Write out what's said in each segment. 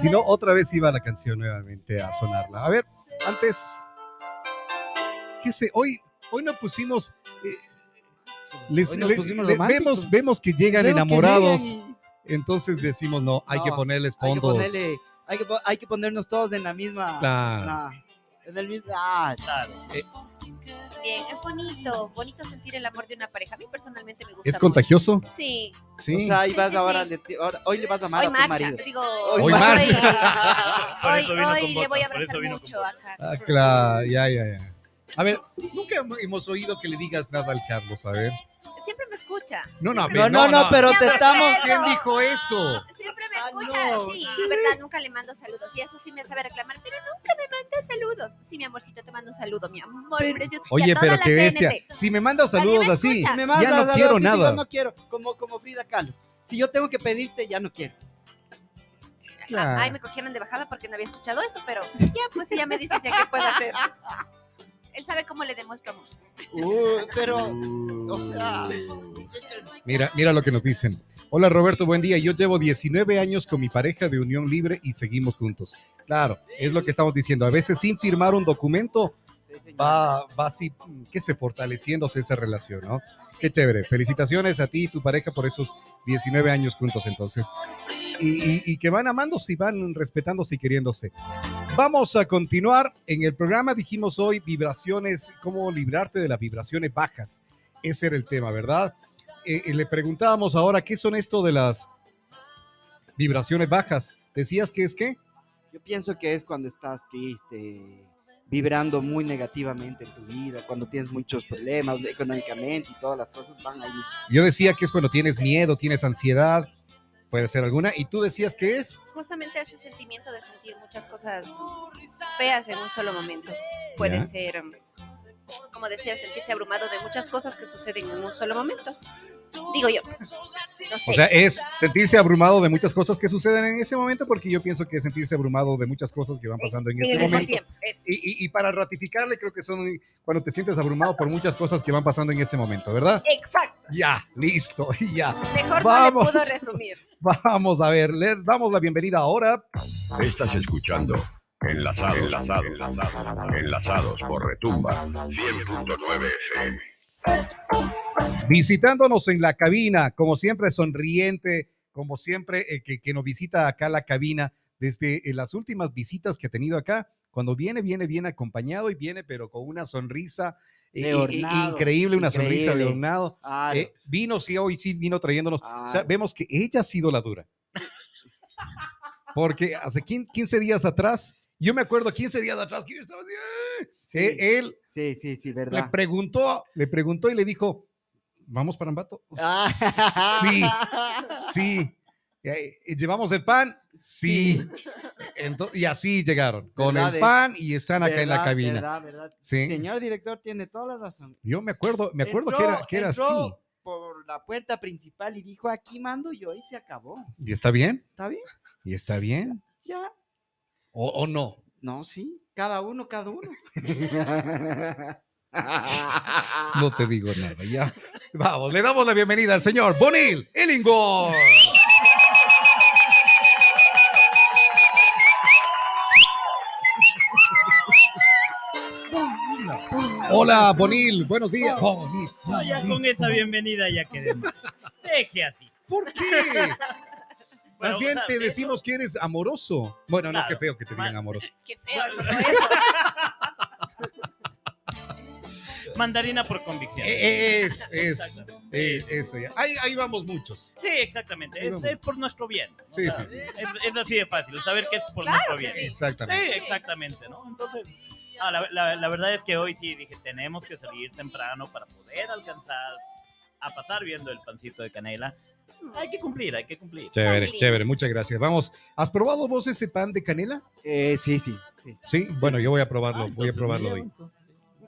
Si no, otra vez iba la canción nuevamente a sonarla. A ver, antes, ¿qué sé? Hoy, hoy no pusimos... eh, les- Hoy nos le- pusimos le- vemos, vemos que llegan Vemos que enamorados, entonces decimos, no, hay que ponerles y hay que fondos. ponerle- hay, que, po- hay que ponernos todos en la misma. Claro. en el mismo. ah, Claro. Es bonito, bonito sentir el amor de una pareja. A mí personalmente me gusta. ¿Es mucho. contagioso? Sí. Sí. O sea, ahí Sí, vas sí, ahora, sí. le- ahora- hoy le vas a amar Hoy a tu marcha, marido. digo, Hoy hoy, marcha. Hoy, le voy a abrazar mucho. Ah, claro, ya, ya, ya. A ver, nunca hemos oído que le digas nada al Carlos, a ver. Siempre me escucha. No, no, No, no, no, pero te estamos. ¿Quién dijo eso? Siempre me Ah, escucha, no. sí, verdad, nunca le mando saludos. Y eso sí me sabe reclamar, pero nunca me manda saludos. Sí, mi amorcito, te mando un saludo, mi amor Pero- precioso. Oye, pero qué bestia. Si me mandas saludos me así, ya no quiero nada. no quiero, como, como Frida Kahlo. Si yo tengo que pedirte, ya no quiero. Claro. Ay, me cogieron de bajada porque no había escuchado eso, pero ya, pues ella me dice si qué puedo hacer. Él sabe cómo le demuestro amor. Uh, pero, o sea, Mira, mira lo que nos dicen. Hola Roberto, buen día. Yo llevo 19 años con mi pareja de unión libre y seguimos juntos. Claro, es lo que estamos diciendo. A veces sin firmar un documento. Va, va así, que se fortaleciéndose esa relación, ¿no? Qué chévere. Felicitaciones a ti y tu pareja por esos 19 años juntos entonces. Y, y- y que van amándose y van respetándose y queriéndose. Vamos a continuar. En el programa dijimos hoy vibraciones, cómo librarte de las vibraciones bajas. Ese era el tema, ¿verdad? Eh, eh, le preguntábamos ahora, ¿qué son esto de las vibraciones bajas? ¿Decías que es qué? Yo pienso que es cuando estás triste, vibrando muy negativamente en tu vida, cuando tienes muchos problemas económicamente y todas las cosas van ahí. mismo. Yo decía que es cuando tienes miedo, tienes ansiedad, puede ser alguna. ¿Y tú decías que es? Justamente ese sentimiento de sentir muchas cosas feas en un solo momento. Puede Ya. ser, um, como decía, sentirse abrumado de muchas cosas que suceden en un solo momento. Digo yo. No sé. O sea, es sentirse abrumado de muchas cosas que suceden en ese momento, porque yo pienso que es sentirse abrumado de muchas cosas que van pasando en en ese momento. tiempo. Y, y- y para ratificarle, creo que son cuando te sientes abrumado por muchas cosas que van pasando en ese momento, ¿verdad? Exacto. Ya, listo, ya. Mejor Vamos. no le pudo resumir. Vamos a ver, le damos la bienvenida ahora. Estás escuchando Enlazados, enlazados, enlazados, enlazados por Retumba 100.9 FM. visitándonos en la cabina, como siempre sonriente, como siempre eh, que, que nos visita acá la cabina desde eh, las últimas visitas que ha tenido acá. Cuando viene, viene bien acompañado y viene, pero con una sonrisa eh, hornado, increíble, una sonrisa de increíble. hornado. Claro. Eh, vino, sí, hoy sí vino trayéndonos. O sea, vemos que ella ha sido la dura. Porque hace 15 15 días atrás, yo me acuerdo 15 días atrás que yo estaba así, ¡ah! Sí. Eh, él Sí, sí, sí, le verdad. preguntó, le preguntó y le dijo, ¿vamos para Ambato? Sí, sí. ¿Llevamos el pan? Sí. Ento- y así llegaron, con ¿Verdad, el pan y están acá en la cabina. verdad, verdad. Sí. Señor director, tiene toda la razón. Yo me acuerdo, me acuerdo que era, que era así. por la puerta principal y dijo, aquí mando yo y se acabó. ¿Y está bien? ¿Está bien? ¿Y está bien? Ya. ¿O, o no? No, sí. Cada uno, cada uno. No te digo nada, ya. Vamos, le damos la bienvenida al señor Bonil Illingworth. Hola, Bonil, buenos días. Bonil, No, ya Bonil. con esa bienvenida ya quedemos. Deje así. ¿Por qué? Bueno, Más bien o sea, te eso- decimos que eres amoroso. Bueno, no, qué feo que te digan amoroso. Qué feo. Mandarina por convicción. Eh, Es, es, Exactamente. eh, eso ya. Ahí, ahí vamos muchos. Sí, exactamente. Sí, Es, vamos. es por nuestro bien. O Sí, sea, sí, Es, es así de fácil, saber que es por Claro nuestro bien. sí. Sí, Exactamente. exactamente, ¿no? Entonces, ah, la, la- la verdad es que hoy sí dije, tenemos que salir temprano para poder alcanzar a pasar viendo el pancito de canela. Hay que cumplir, hay que cumplir. Chévere, chévere, muchas gracias. Vamos, ¿has probado vos ese pan de canela? Eh, sí, sí, sí. Sí, bueno, yo voy a probarlo, Ah, voy a probarlo hoy.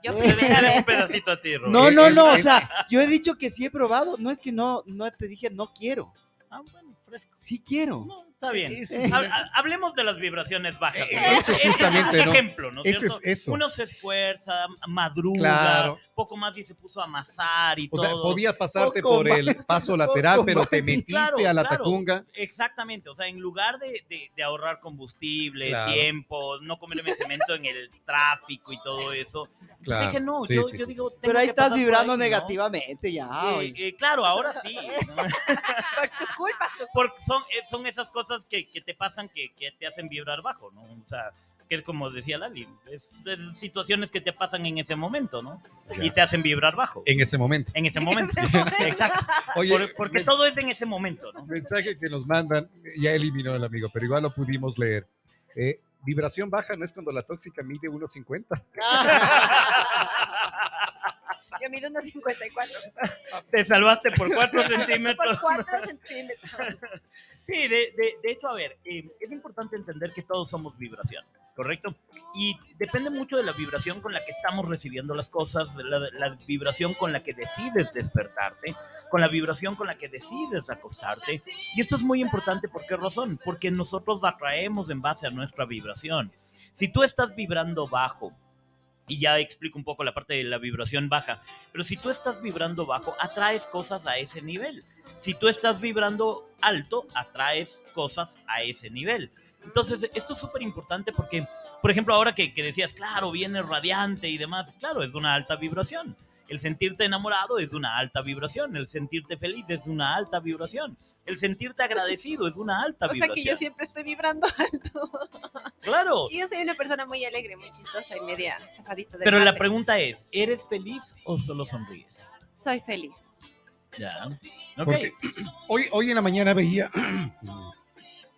Yo Eh, primera Déjale un pedacito a ti, Roberto. No, Eh, no, no, o sea, yo he dicho que sí he probado, no es que no, no te dije no quiero, Ah, bueno, fresco. Sí quiero. No, Está bien. Es- Ha- ha- Hablemos de las vibraciones bajas. ¿no? eso justamente, es ¿no? un ejemplo, ¿no es Ese cierto? es eso. Uno se esfuerza, madruga, Claro. poco más y se puso a amasar y O sea, todo. podía pasarte Poco por más. el paso lateral, pero más. te metiste Claro, a la claro. tacunga. Exactamente, o sea, en lugar de, de- de ahorrar combustible, Claro. tiempo, no comerme cemento en el tráfico y todo eso, Claro. dije, no, Sí, yo, sí, yo sí. digo, tengo Pero ahí que estás vibrando ahí, ¿no? negativamente ya. Eh, eh, claro, ahora sí. ¿no? Por tu culpa. Porque son, eh, son esas cosas que, que te pasan que, que te hacen vibrar bajo, ¿no? O sea, que es como decía Lali, es, es situaciones que te pasan en ese momento, ¿no? Ya. Y te hacen vibrar bajo. En ese momento. En ese momento. Exacto. Oye, Por- porque todo es en ese momento, ¿no? mensaje que nos mandan, ya eliminó el amigo, pero igual lo pudimos leer. Eh, vibración baja no es cuando la tóxica mide 1.50. Yo mido unos 54 Te salvaste por 4 centímetros. por 4 centímetros. Sí, de, de- de hecho, a ver, eh, es importante entender que todos somos vibración, ¿correcto? Y depende mucho de la vibración con la que estamos recibiendo las cosas, la, la vibración con la que decides despertarte, con la vibración con la que decides acostarte. Y esto es muy importante, ¿por qué razón? Porque nosotros la atraemos en base a nuestra vibración. Si tú estás vibrando bajo, y ya explico un poco la parte de la vibración baja, pero si tú estás vibrando bajo, atraes cosas a ese nivel. Si tú estás vibrando alto, atraes cosas a ese nivel. Entonces, esto es súper importante porque, por ejemplo, ahora que, que decías, claro, viene radiante y demás, claro, es una alta vibración. El sentirte enamorado es una alta vibración. El sentirte feliz es una alta vibración. El sentirte agradecido es una alta O sea vibración. que yo siempre estoy vibrando alto. Claro. Y yo soy una persona muy alegre, muy chistosa y media zafadita del Pero la pregunta es, ¿eres feliz o solo sonríes? Soy feliz. Ya. Ok. Porque hoy, hoy en la mañana veía.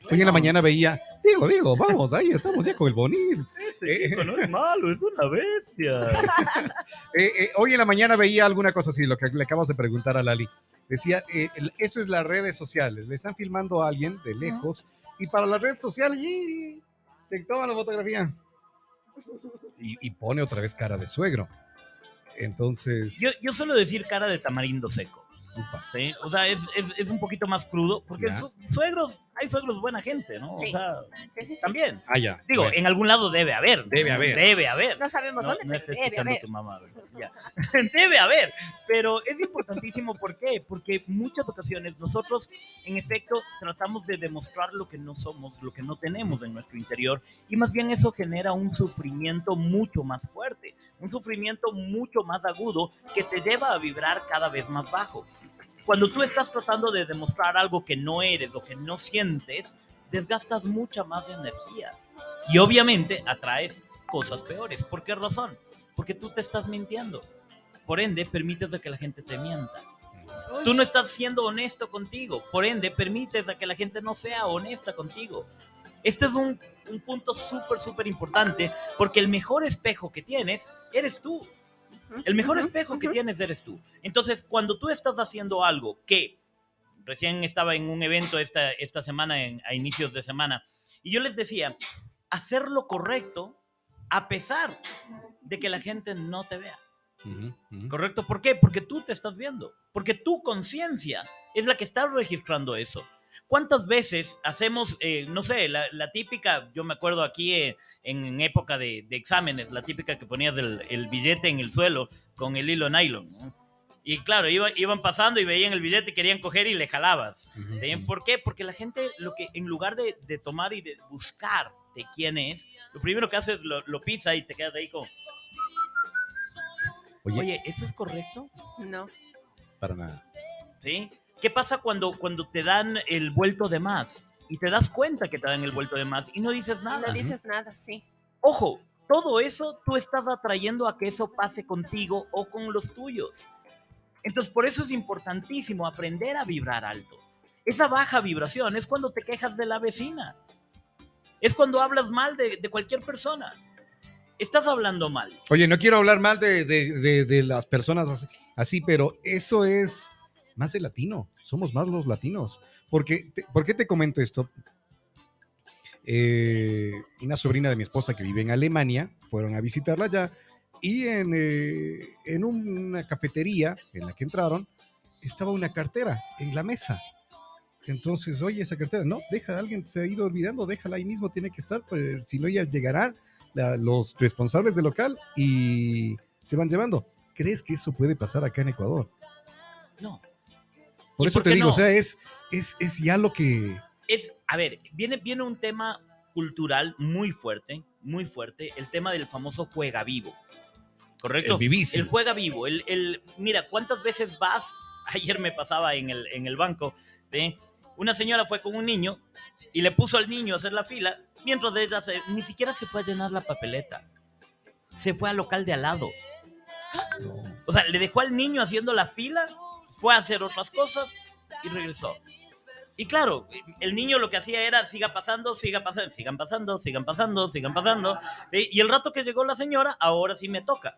Hoy en la mañana veía. Digo, digo, vamos, ahí estamos ya con el bonito. Este chico no es malo, es una bestia. Eh, eh, hoy en la mañana veía alguna cosa así, lo que le acabas de preguntar a Lali. Decía, eh, el- eso es las redes sociales. Le están filmando a alguien de lejos y para la red social, ¡yi! te toman la fotografía. Y, y pone otra vez cara de suegro. Entonces, Yo, yo suelo decir cara de tamarindo seco. O sea, es, es, es un poquito más crudo, porque Ya. su- suegros, hay suegros buena gente, ¿no? Sí. O sea, Sí, sí, sí. también. ah, ya. Digo, bueno. en algún lado debe haber. Debe haber. Debe haber. No sabemos No, dónde, no estés debe haber. tu mamá. Debe haber, pero es importantísimo, ¿por qué? Porque muchas ocasiones nosotros, en efecto, tratamos de demostrar lo que no somos, lo que no tenemos en nuestro interior, y más bien eso genera un sufrimiento mucho más fuerte, un sufrimiento mucho más agudo que te lleva a vibrar cada vez más bajo. Cuando tú estás tratando de demostrar algo que no eres o que no sientes, desgastas mucha más energía. Y obviamente atraes cosas peores. ¿Por qué razón? Porque tú te estás mintiendo. Por ende, permites de que la gente te mienta. Tú no estás siendo honesto contigo. Por ende, permites de que la gente no sea honesta contigo. Este es un, un punto súper, súper importante porque el mejor espejo que tienes eres tú. El mejor espejo que tienes eres tú. Entonces, cuando tú estás haciendo algo que recién estaba en un evento esta, esta semana, en- a inicios de semana, y yo les decía, hacer lo correcto a pesar de que la gente no te vea. ¿Correcto? ¿Por qué? Porque tú te estás viendo. Porque tu conciencia es la que está registrando eso. ¿Cuántas veces hacemos, eh, no sé, la, la típica, yo me acuerdo aquí eh, en, época de, de exámenes, la típica que ponías el, el billete en el suelo con el hilo nylon? ¿no? Y claro, iban, iban pasando y veían el billete y querían coger y le jalabas. ¿Sí? ujú. ¿Por qué? Porque la gente, lo que en lugar de, de tomar y de buscar de quién es, lo primero que hace es lo, lo pisa y te quedas ahí como, Oye, oye, ¿eso es correcto? No. para nada. ¿Sí? ¿Qué pasa cuando, cuando te dan el vuelto de más? Y te das cuenta que te dan el vuelto de más y no dices nada. no dices nada, sí. Ojo, todo eso tú estás atrayendo a que eso pase contigo o con los tuyos. Entonces, por eso es importantísimo aprender a vibrar alto. Esa baja vibración es cuando te quejas de la vecina. Es cuando hablas mal de, de cualquier persona. Estás hablando mal. Oye, no quiero hablar mal de, de- de- de las personas así, así, pero eso es más de latino. Somos más los latinos. Porque, te- ¿Por qué te comento esto? Eh, una sobrina de mi esposa que vive en Alemania, fueron a visitarla allá y en, eh, en una cafetería en la que entraron estaba una cartera en la mesa. Entonces, oye, esa cartera, no, deja, alguien se ha ido olvidando, déjala ahí mismo, tiene que estar, pues, si no ya llegarán los responsables del local y se van llevando. ¿Crees que eso puede pasar acá en Ecuador? No. Por ¿Y eso por te digo, no? o sea, es, es, es ya lo que... es, a ver, viene, viene un tema cultural muy fuerte, muy fuerte, el tema del famoso juega vivo. ¿Correcto? El vivísimo. El juega vivo. El, el- mira, ¿cuántas veces vas? Ayer me pasaba en el, en el banco, ¿sí? Una señora fue con un niño y le puso al niño a hacer la fila, mientras ella se- ni siquiera se fue a llenar la papeleta. Se fue al local de al lado. O sea, le dejó al niño haciendo la fila, fue a hacer otras cosas y regresó. Y claro, el niño lo que hacía era siga pasando, siga pasando, sigan pasando, sigan pasando, sigan pasando. ¿sí? Y el rato que llegó la señora, ahora sí me toca.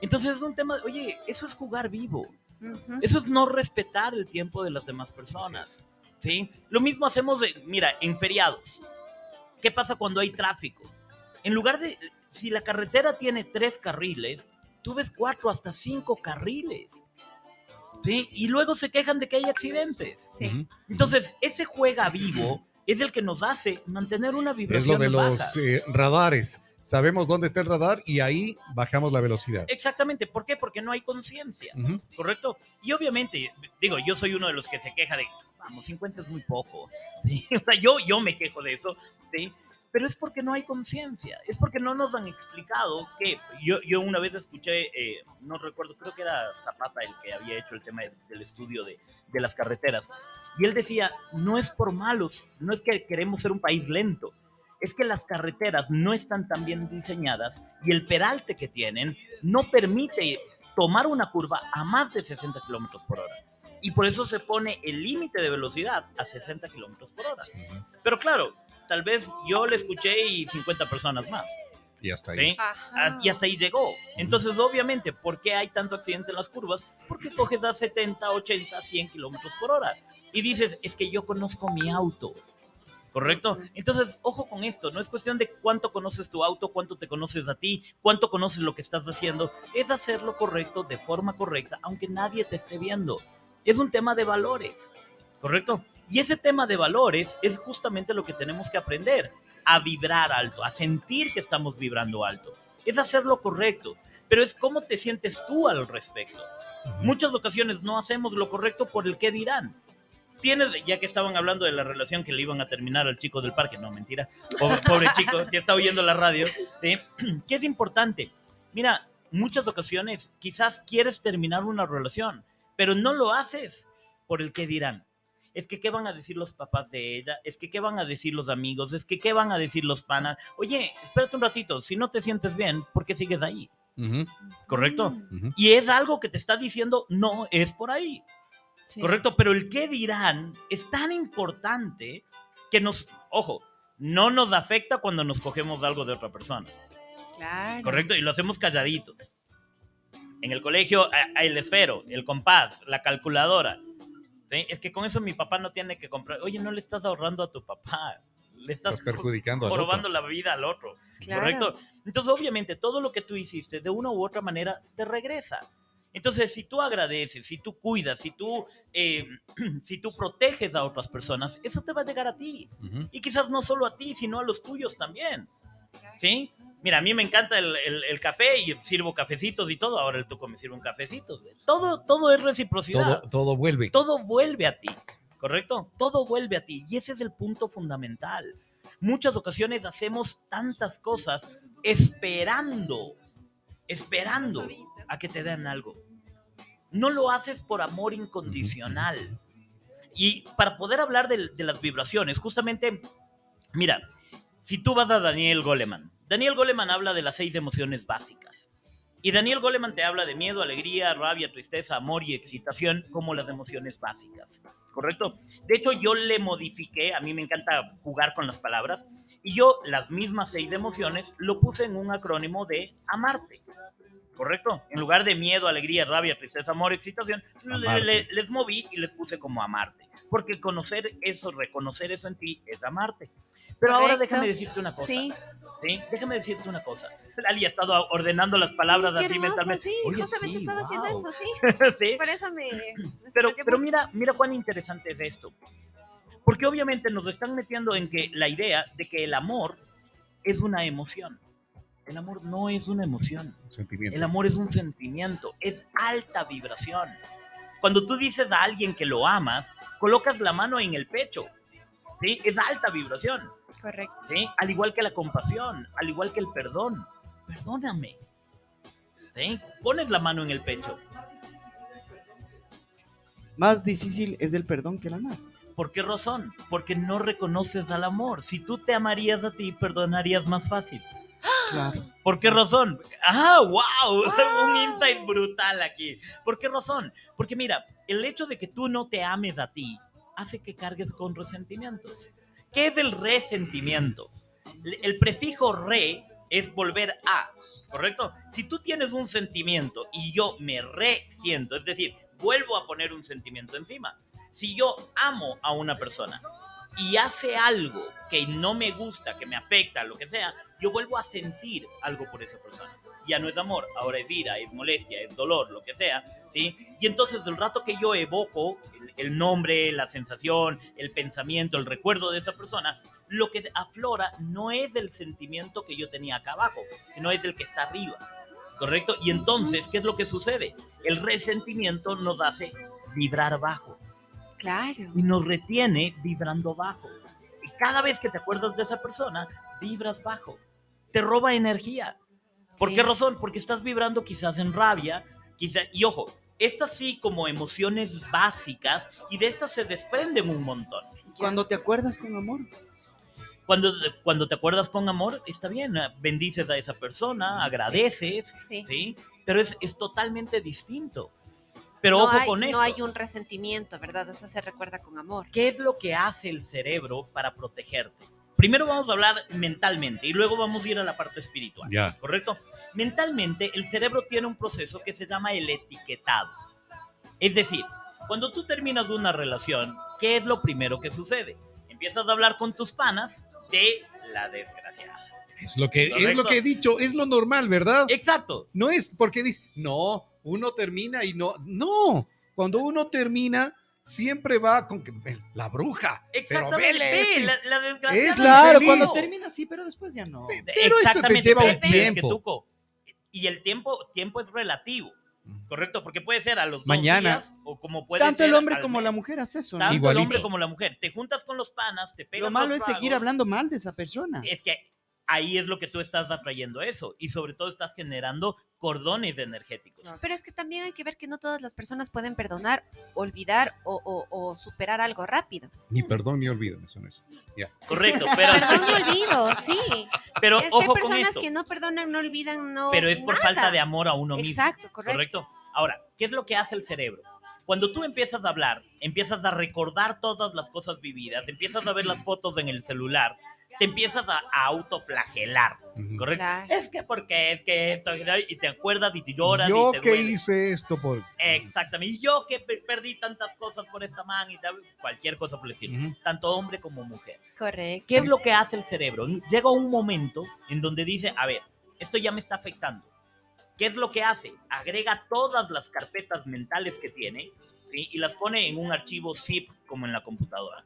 Entonces es un tema, oye, eso es jugar vivo. Eso es no respetar el tiempo de las demás personas. ¿sí? Lo mismo hacemos, de- mira, en feriados. ¿Qué pasa cuando hay tráfico? En lugar de, si la carretera tiene tres carriles, tú ves cuatro hasta cinco carriles. ¿Sí? Y luego se quejan de que hay accidentes. Sí. Entonces, ese juega vivo es el que nos hace mantener una Es vibración lo de baja. los eh, radares. Sabemos dónde está el radar y ahí bajamos la velocidad. Exactamente, ¿por qué? Porque no hay conciencia. ¿correcto? Y obviamente, digo, yo soy uno de los que se queja de, vamos, 50 es muy poco. ¿sí? O sea, yo, yo me quejo de eso, ¿sí? Pero es porque no hay conciencia, es porque no nos han explicado que yo, yo una vez escuché, eh, no recuerdo, creo que era Zapata el que había hecho el tema de- del estudio de, de las carreteras, y él decía, no es por malos, no es que queremos ser un país lento, es que las carreteras no están tan bien diseñadas y el peralte que tienen no permite tomar una curva a más de 60 kilómetros por hora. Y por eso se pone el límite de velocidad a 60 kilómetros por hora. Pero claro, tal vez yo le escuché y 50 personas más. Y hasta ahí. ¿sí? Y hasta ahí llegó. Entonces, obviamente, ¿por qué hay tanto accidente en las curvas? Porque coges a 70, 80, 100 kilómetros por hora. Y dices, es que yo conozco mi auto. ¿Correcto? Entonces, ojo con esto. No es cuestión de cuánto conoces tu auto, cuánto te conoces a ti, cuánto conoces lo que estás haciendo. Es hacer lo correcto de forma correcta, aunque nadie te esté viendo. Es un tema de valores. ¿Correcto? Y ese tema de valores es justamente lo que tenemos que aprender. A vibrar alto, a sentir que estamos vibrando alto. Es hacer lo correcto. Pero es cómo te sientes tú al respecto. Muchas ocasiones no hacemos lo correcto por el que dirán. Tienes, ya que estaban hablando de la relación que le iban a terminar al chico del parque, no, mentira, pobre, pobre chico, que está oyendo la radio, ¿sí? ¿qué es importante? Mira, muchas ocasiones quizás quieres terminar una relación, pero no lo haces por el que dirán. Es que qué van a decir los papás de ella, es que qué van a decir los amigos, es que qué van a decir los panas. Oye, espérate un ratito, si no te sientes bien, ¿por qué sigues ahí? ¿Correcto? Y es algo que te está diciendo, no, es por ahí. sí. Correcto, pero el qué dirán es tan importante que nos, ojo, no nos afecta cuando nos cogemos algo de otra persona. Claro. Correcto, y lo hacemos calladitos. En el colegio el esfero, el compás, la calculadora. ¿Sí? Es que con eso mi papá no tiene que comprar. Oye, no le estás ahorrando a tu papá. Le estás, Estás perjudicando jorobando la vida al otro. Claro. ¿Correcto? Entonces, obviamente, todo lo que tú hiciste de una u otra manera te regresa. Entonces, si tú agradeces, si tú cuidas, si tú, eh, si tú proteges a otras personas, eso te va a llegar a ti. Y quizás no solo a ti, sino a los tuyos también. ¿Sí? Mira, a mí me encanta el, el- el café y sirvo cafecitos y todo. Ahora el tuco me sirve un cafecito. Todo, todo es reciprocidad Todo, todo vuelve. todo vuelve a ti, ¿correcto? Todo vuelve a ti y ese es el punto fundamental. Muchas ocasiones hacemos tantas cosas esperando, esperando a que te den algo. No lo haces por amor incondicional. Y para poder hablar de, de las vibraciones, justamente, mira, si tú vas a Daniel Goleman, Daniel Goleman habla de las seis emociones básicas. Y Daniel Goleman te habla de miedo, alegría, rabia, tristeza, amor y excitación como las emociones básicas. ¿Correcto? De hecho, yo le modifiqué, a mí me encanta jugar con las palabras, y yo las mismas seis emociones lo puse en un acrónimo de amarte. ¿Correcto? En lugar de miedo, alegría, rabia, tristeza, amor, excitación, le- Amarte. le- les moví y les puse como amarte. Porque conocer eso, reconocer eso en ti es amarte. Pero ahora déjame decirte una cosa. Sí, ¿sí? Déjame decirte una cosa. Lali ha estado ordenando las palabras qué así hermoso, mentalmente. sí, Oye, justamente sí, estaba wow. haciendo eso, sí. Sí, Por eso me... me Pero, pero mira, mira cuán interesante es esto. Porque obviamente nos están metiendo en que la idea de que el amor es una emoción. El amor no es una emoción. Sentimiento. El amor es un sentimiento, es alta vibración. Cuando tú dices a alguien que lo amas, colocas la mano en el pecho. ¿sí? Es alta vibración. Correcto. ¿sí? Al igual que la compasión, al igual que el perdón. Perdóname. ¿sí? Pones la mano en el pecho. Más difícil es el perdón que el amar. ¿Por qué razón? Porque no reconoces al amor. Si tú te amarías a ti, perdonarías más fácil. Claro. ¿Por qué razón? ¡Ah, wow! Un insight brutal aquí. ¿Por qué razón? Porque mira, el hecho de que tú no te ames a ti hace que cargues con resentimientos. ¿Qué es el resentimiento? El prefijo re es volver a, ¿correcto? Si tú tienes un sentimiento y yo me resiento, es decir, vuelvo a poner un sentimiento encima. Si yo amo a una persona y hace algo que no me gusta, que me afecta, lo que sea, yo vuelvo a sentir algo por esa persona. Ya no es amor, ahora es ira, es molestia, es dolor, lo que sea, ¿sí? Y entonces el rato que yo evoco el, el nombre, la sensación, el pensamiento, el recuerdo de esa persona, lo que aflora no es el sentimiento que yo tenía acá abajo, sino es el que está arriba, ¿correcto? Y entonces, ¿qué es lo que sucede? El resentimiento nos hace vibrar bajo Claro. y nos retiene vibrando bajo. Y cada vez que te acuerdas de esa persona, vibras bajo. Te roba energía. ¿Por Sí. qué razón? Porque estás vibrando quizás en rabia, quizá, y ojo, estas sí como emociones básicas y de estas se desprenden un montón. Cuando te acuerdas con amor. Cuando, cuando te acuerdas con amor, está bien, eh, bendices a esa persona, agradeces, Sí. ¿sí? Pero es, es totalmente distinto. Pero no ojo hay, con esto. No hay un resentimiento, ¿verdad? Eso se recuerda con amor. ¿Qué es lo que hace el cerebro para protegerte? Primero vamos a hablar mentalmente y luego vamos a ir a la parte espiritual. Ya. ¿Correcto? Mentalmente, el cerebro tiene un proceso que se llama el etiquetado. Es decir, cuando tú terminas una relación, ¿qué es lo primero que sucede? Empiezas a hablar con tus panas de la desgraciada. Es lo que es lo que he dicho, es lo normal, ¿verdad? Exacto. No es porque dice, no, uno termina y no, no, cuando uno termina siempre va con que "Ven, la bruja. Pero Exactamente. vele este". la, la desgraciada. Es Claro, feliz. cuando termina sí, pero después ya no. Pero eso te Exactamente, lleva un es que, tiempo. Tuco, y el tiempo, tiempo es relativo, ¿correcto? Porque puede ser a los dos Mañana. días o como puede Tanto ser el hombre como mes. la mujer hace eso. ¿no? Tanto Igualito. el hombre como la mujer. Te juntas con los panas, te pegas Lo malo los es seguir tragos. hablando mal de esa persona. Es que ahí es lo que tú estás atrayendo eso. Y sobre todo estás generando cordones energéticos. Pero es que también hay que ver que no todas las personas pueden perdonar, olvidar o, o- o superar algo rápido. Ni perdón ni olvido, eso no es. Ya. Correcto, pero, Perdón y olvido, sí. pero es que hay ojo con personas esto. que no perdonan, no olvidan, no. Pero es por nada. falta de amor a uno mismo. Exacto, correcto. Correcto. Ahora, ¿qué es lo que hace el cerebro? Cuando tú empiezas a hablar, empiezas a recordar todas las cosas vividas, empiezas a ver las fotos en el celular, te empiezas a, a autoflagelar. ¿correcto? Claro. Es que porque es que esto, y te acuerdas y te lloras Yo y te que duele. hice esto por Exactamente. Y yo que per- perdí tantas cosas por esta man y tal, cualquier cosa por el estilo. Ujú. Tanto hombre como mujer. Correcto. ¿Qué es lo que hace el cerebro? Llega un momento en donde dice, a ver, esto ya me está afectando. ¿Qué es lo que hace? Agrega todas las carpetas mentales que tiene ¿sí? y las pone en un archivo zip como en la computadora.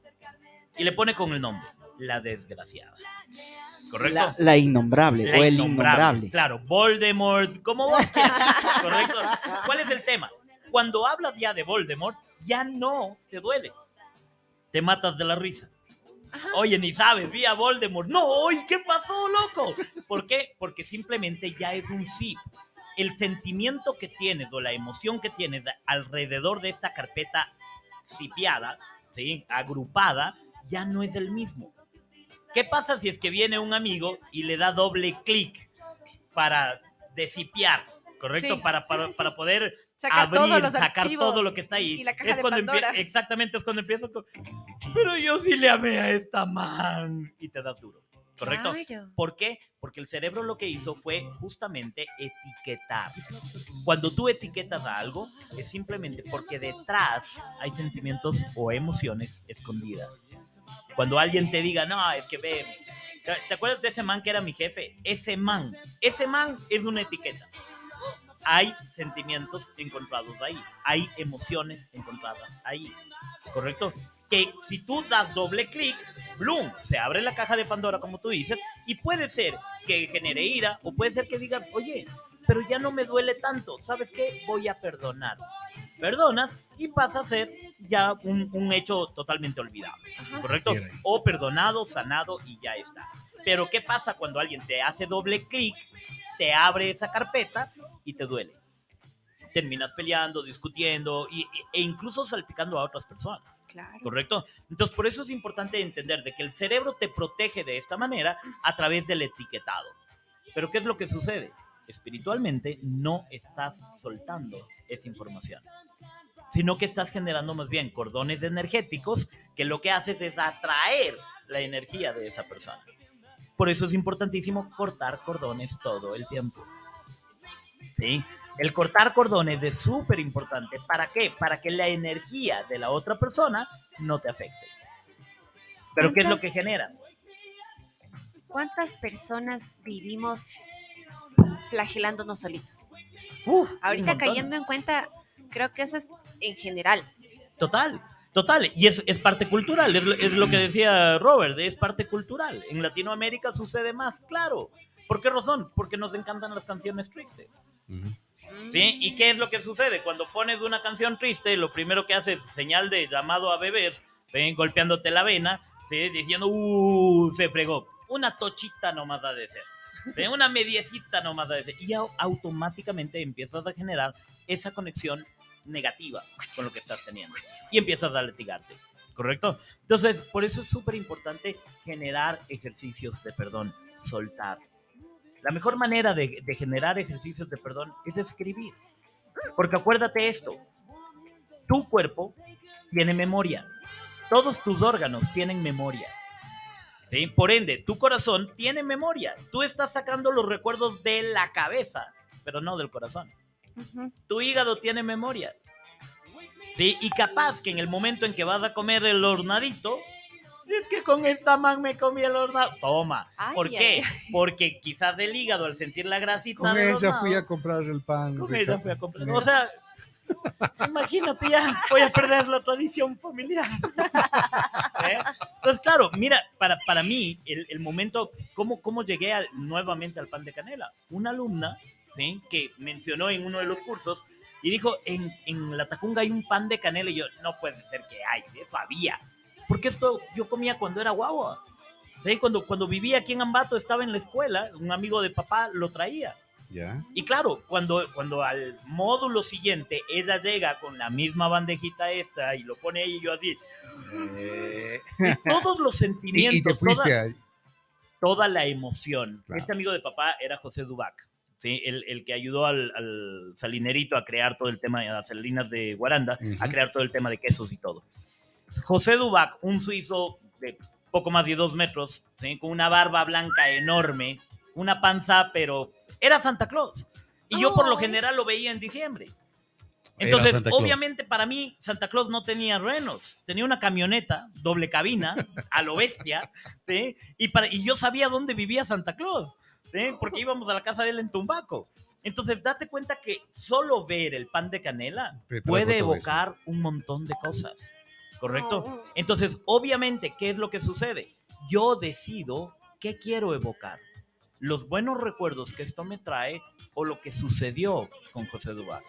Y le pone con el nombre, la desgraciada. ¿Correcto? La, la innombrable La o el innombrable. innombrable. Claro, Voldemort, como vos quieras, ¿correcto? ¿Cuál es el tema? Cuando hablas ya de Voldemort, ya no te duele. Te matas de la risa. Ajá. Oye, ni sabes, vi a Voldemort. No, oye, ¿qué pasó, loco? ¿Por qué? Porque simplemente ya es un zip. El sentimiento que tienes o la emoción que tienes de- alrededor de esta carpeta zipiada, ¿sí? agrupada, ya no es el mismo. ¿Qué pasa si es que viene un amigo y le da doble clic para desipiar, ¿correcto? Sí, para, para, sí, sí. para poder Sacar abrir, todos los sacar archivos todo lo que está ahí. y la caja es de cuando exactamente es cuando empiezas con, pero yo sí le amé a esta man y te das duro, ¿correcto? Claro. ¿Por qué? Porque el cerebro lo que hizo fue justamente etiquetar. Cuando tú etiquetas a algo, es simplemente porque detrás hay sentimientos o emociones escondidas. Cuando alguien te diga, no, es que ve, ¿te- ¿te acuerdas de ese man que era mi jefe? Ese man, ese man es una etiqueta. Hay sentimientos encontrados ahí, hay emociones encontradas ahí, ¿correcto? que si tú das doble clic, Bloom, se abre la caja de Pandora, como tú dices, y puede ser que genere ira, o puede ser que digas, oye, pero ya no me duele tanto, ¿sabes qué? Voy a perdonar. Perdonas y pasa a ser ya un, un hecho totalmente olvidable, ¿correcto? O perdonado, sanado y ya está. Pero ¿qué pasa cuando alguien te hace doble clic, te abre esa carpeta y te duele? Terminas peleando, discutiendo y- e incluso salpicando a otras personas. Claro. ¿correcto? Entonces, por eso es importante entender de que el cerebro te protege de esta manera a través del etiquetado. Pero ¿qué es lo que sucede? Espiritualmente no estás soltando esa información, sino que estás generando más bien cordones energéticos que lo que haces es atraer la energía de esa persona. Por eso es importantísimo cortar cordones todo el tiempo. ¿Sí? El cortar cordones es súper importante. ¿Para qué? Para que la energía de la otra persona no te afecte. Pero ¿qué es lo ¿Cuántas- que genera? ¿Cuántas personas vivimos flagelándonos solitos? Uf, Ahorita cayendo en cuenta, creo que eso es en general. Total, total. Y es, es parte cultural, es, lo- es lo que decía Robert, es parte cultural. En Latinoamérica sucede más, claro. ¿Por qué razón? Porque nos encantan las canciones tristes. ¿Sí? ¿Y qué es lo que sucede? Cuando pones una canción triste, lo primero que hace es señal de llamado a beber, ¿sí? golpeándote la vena, ¿sí? diciendo, ¡uh! Se fregó. Una tochita nomás ha de ser. ¿Sí? Una mediecita nomás de ser. Y au- automáticamente empiezas a generar esa conexión negativa con lo que estás teniendo. Y empiezas a litigarte. ¿Correcto? Entonces, por eso es súper importante generar ejercicios de perdón, soltar. La mejor manera de generar ejercicios de perdón es escribir. Porque acuérdate esto, tu cuerpo tiene memoria, todos tus órganos tienen memoria. ¿Sí? Por ende, tu corazón tiene memoria. Tú estás sacando los recuerdos de la cabeza, pero no del corazón. Tu hígado tiene memoria. ¿sí? Y capaz que en el momento en que vas a comer el hornadito, es que con esta man me comí el hornado. Toma. Ay, ¿Por ay, qué? ay. Porque quizás del hígado, al sentir la grasita Con ella hornado, fui a comprar el pan. con ella fui a comprar. O sea, imagínate ya, voy a perder la tradición familiar. ¿Eh? Entonces, claro, mira, para, para mí, el, el momento, ¿cómo, cómo llegué al- nuevamente al pan de canela? Una alumna, ¿sí? Que mencionó en uno de los cursos y dijo, en, en la Tacunga hay un pan de canela. Y yo, no puede ser que hay, eso había. Porque esto yo comía cuando era guagua. ¿Sí? Cuando, cuando vivía aquí en Ambato, estaba en la escuela, un amigo de papá lo traía. Ya. Y claro, cuando, cuando al módulo siguiente ella llega con la misma bandejita esta y lo pone ahí y yo así, Eh, y todos los sentimientos, y te fuiste toda, la emoción. Claro. Este amigo de papá era José Dubac, ¿sí? el, el que ayudó al, al salinerito a crear todo el tema de las salinas de Guaranda, a crear todo el tema de quesos y todo. José Dubac, un suizo de poco más de dos metros, ¿sí? con una barba blanca enorme, una panza, pero era Santa Claus. Y yo por lo general lo veía en diciembre. Entonces, Santa Claus. obviamente para mí Santa Claus no tenía renos, tenía una camioneta, doble cabina, a lo bestia, ¿sí? y, para, y yo sabía dónde vivía Santa Claus, ¿sí? porque íbamos a la casa de él en Tumbaco. Entonces, date cuenta que solo ver el pan de canela puede evocar un montón de cosas, ¿correcto? Entonces, obviamente, ¿qué es lo que sucede? Yo decido qué quiero evocar. Los buenos recuerdos que esto me trae o lo que sucedió con José Dubac.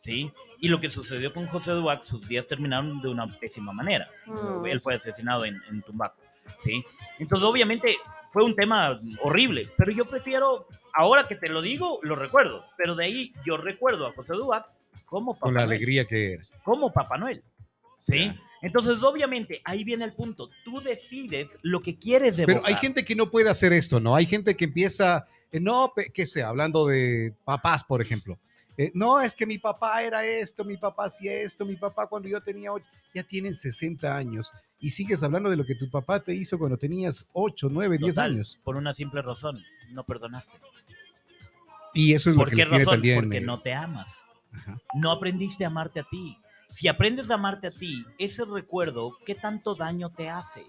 ¿Sí? Y lo que sucedió con José Dubac, sus días terminaron de una pésima manera. Mm. Él fue asesinado en, en Tumbaco. ¿Sí? Entonces, obviamente, fue un tema horrible, pero yo prefiero, ahora que te lo digo, lo recuerdo. Pero de ahí yo recuerdo a José Dubac como Papá Con la Noel alegría que eres. como Papá Noel. ¿Sí? Entonces, obviamente, ahí viene el punto. Tú decides lo que quieres Pero evocar. hay gente que no puede hacer esto, ¿no? Hay gente que empieza, eh, no, qué sé, hablando de papás, por ejemplo. Eh, no, es que mi papá era esto, mi papá hacía esto, mi papá cuando yo tenía ocho, ya tienen 60 años y sigues hablando de lo que tu papá te hizo cuando tenías 8, 9, 10 Total, años. Por una simple razón. No perdonaste. Y eso es lo ¿Por que qué les tiene razón? también. Porque eh, no te amas. ajá. No aprendiste a amarte a ti. Si aprendes a amarte a ti, ese recuerdo, ¿qué tanto daño te hace?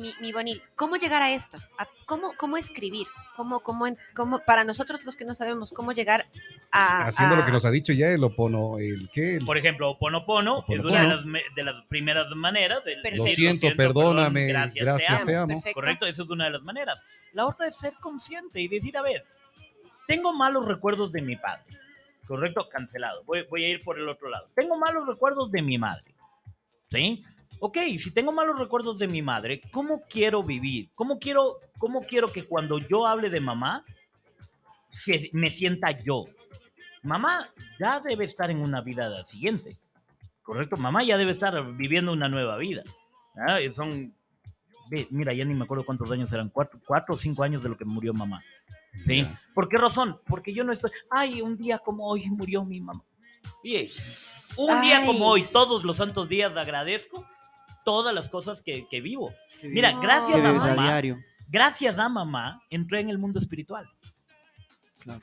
Mi, mi Bonil, ¿cómo llegar a esto? ¿A ¿Cómo, cómo escribir? ¿Cómo, cómo, en- cómo, para nosotros los que no sabemos, cómo llegar a... Haciendo lo que nos ha dicho ya el opono, el qué, el- Por ejemplo, Oponopono es Oponopono. una de las, de las primeras maneras de Perfecto. lo siento, perdón, perdóname, gracias, gracias, te te amo. Perfecto. Correcto, esa es una de las maneras. La otra es ser consciente y decir, a ver, tengo malos recuerdos de mi padre. Correcto, cancelado. Voy, voy a ir por el otro lado. Tengo malos recuerdos de mi madre. ¿Sí? Ok, si tengo malos recuerdos de mi madre, ¿cómo quiero vivir? ¿Cómo quiero, cómo quiero que cuando yo hable de mamá, se- me sienta yo? Mamá ya debe estar en una vida siguiente. Correcto, mamá ya debe estar viviendo una nueva vida. Ah, y Son mira, ya ni me acuerdo cuántos años eran, cuatro, cuatro o cinco años de lo que murió mamá. ¿Sí? Ya. ¿Por qué razón? Porque yo no estoy, ay, un día como hoy murió mi mamá. Bien, un día Ay. como hoy, todos los santos días agradezco todas las cosas que, que vivo. Mira, bien. gracias a mamá, diario. gracias a mamá, entré en el mundo espiritual. Claro.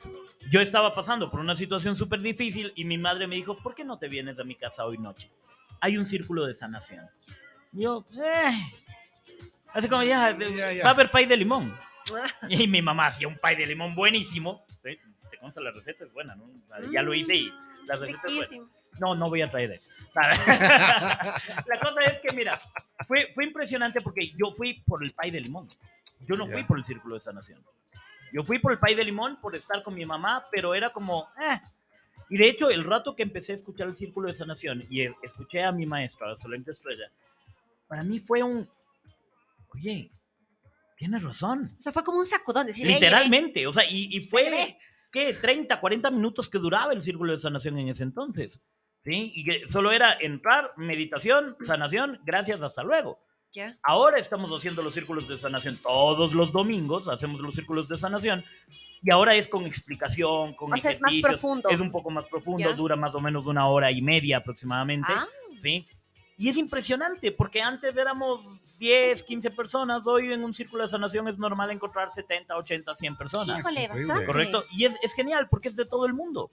Yo estaba pasando por una situación súper difícil y mi madre me dijo, ¿por qué no te vienes a mi casa hoy noche? Hay un círculo de sanación. Y Yo, eh. Así como ya, Ya, ya. va a haber pay de limón. Y mi mamá hacía un pay de limón buenísimo. Sí, Te consta la receta, es buena, ¿no? Ya lo hice y la receta es buena. No, no voy a traer eso. la cosa es que, mira, fue, fue impresionante porque yo fui por el pay de limón. Yo no Ya. fui por el círculo de sanación. Yo fui por el pay de limón, por estar con mi mamá, pero era como, eh. Y de hecho, el rato que empecé a escuchar el círculo de sanación y escuché a mi maestra, la Solente Estrella, para mí fue un, oye, tienes razón. O sea, fue como un sacudón. Decirle, "Ey, ey, ey". Literalmente, o sea, y, y fue. ¿qué? 30, 40 minutos que duraba el círculo de sanación en ese entonces. ¿Sí? Y que solo era entrar, meditación, sanación, gracias, hasta luego. Ya. Ahora estamos haciendo los círculos de sanación todos los domingos, hacemos los círculos de sanación, y ahora es con explicación, con O sea, es más profundo. Es un poco más profundo, dura más o menos una hora y media aproximadamente. Ah, ¿sí? Y es impresionante porque antes éramos 10, 15 personas, hoy en un círculo de sanación es normal encontrar 70, 80, 100 personas. híjole, bastante. ¿Correcto? Y es, es genial porque es de todo el mundo.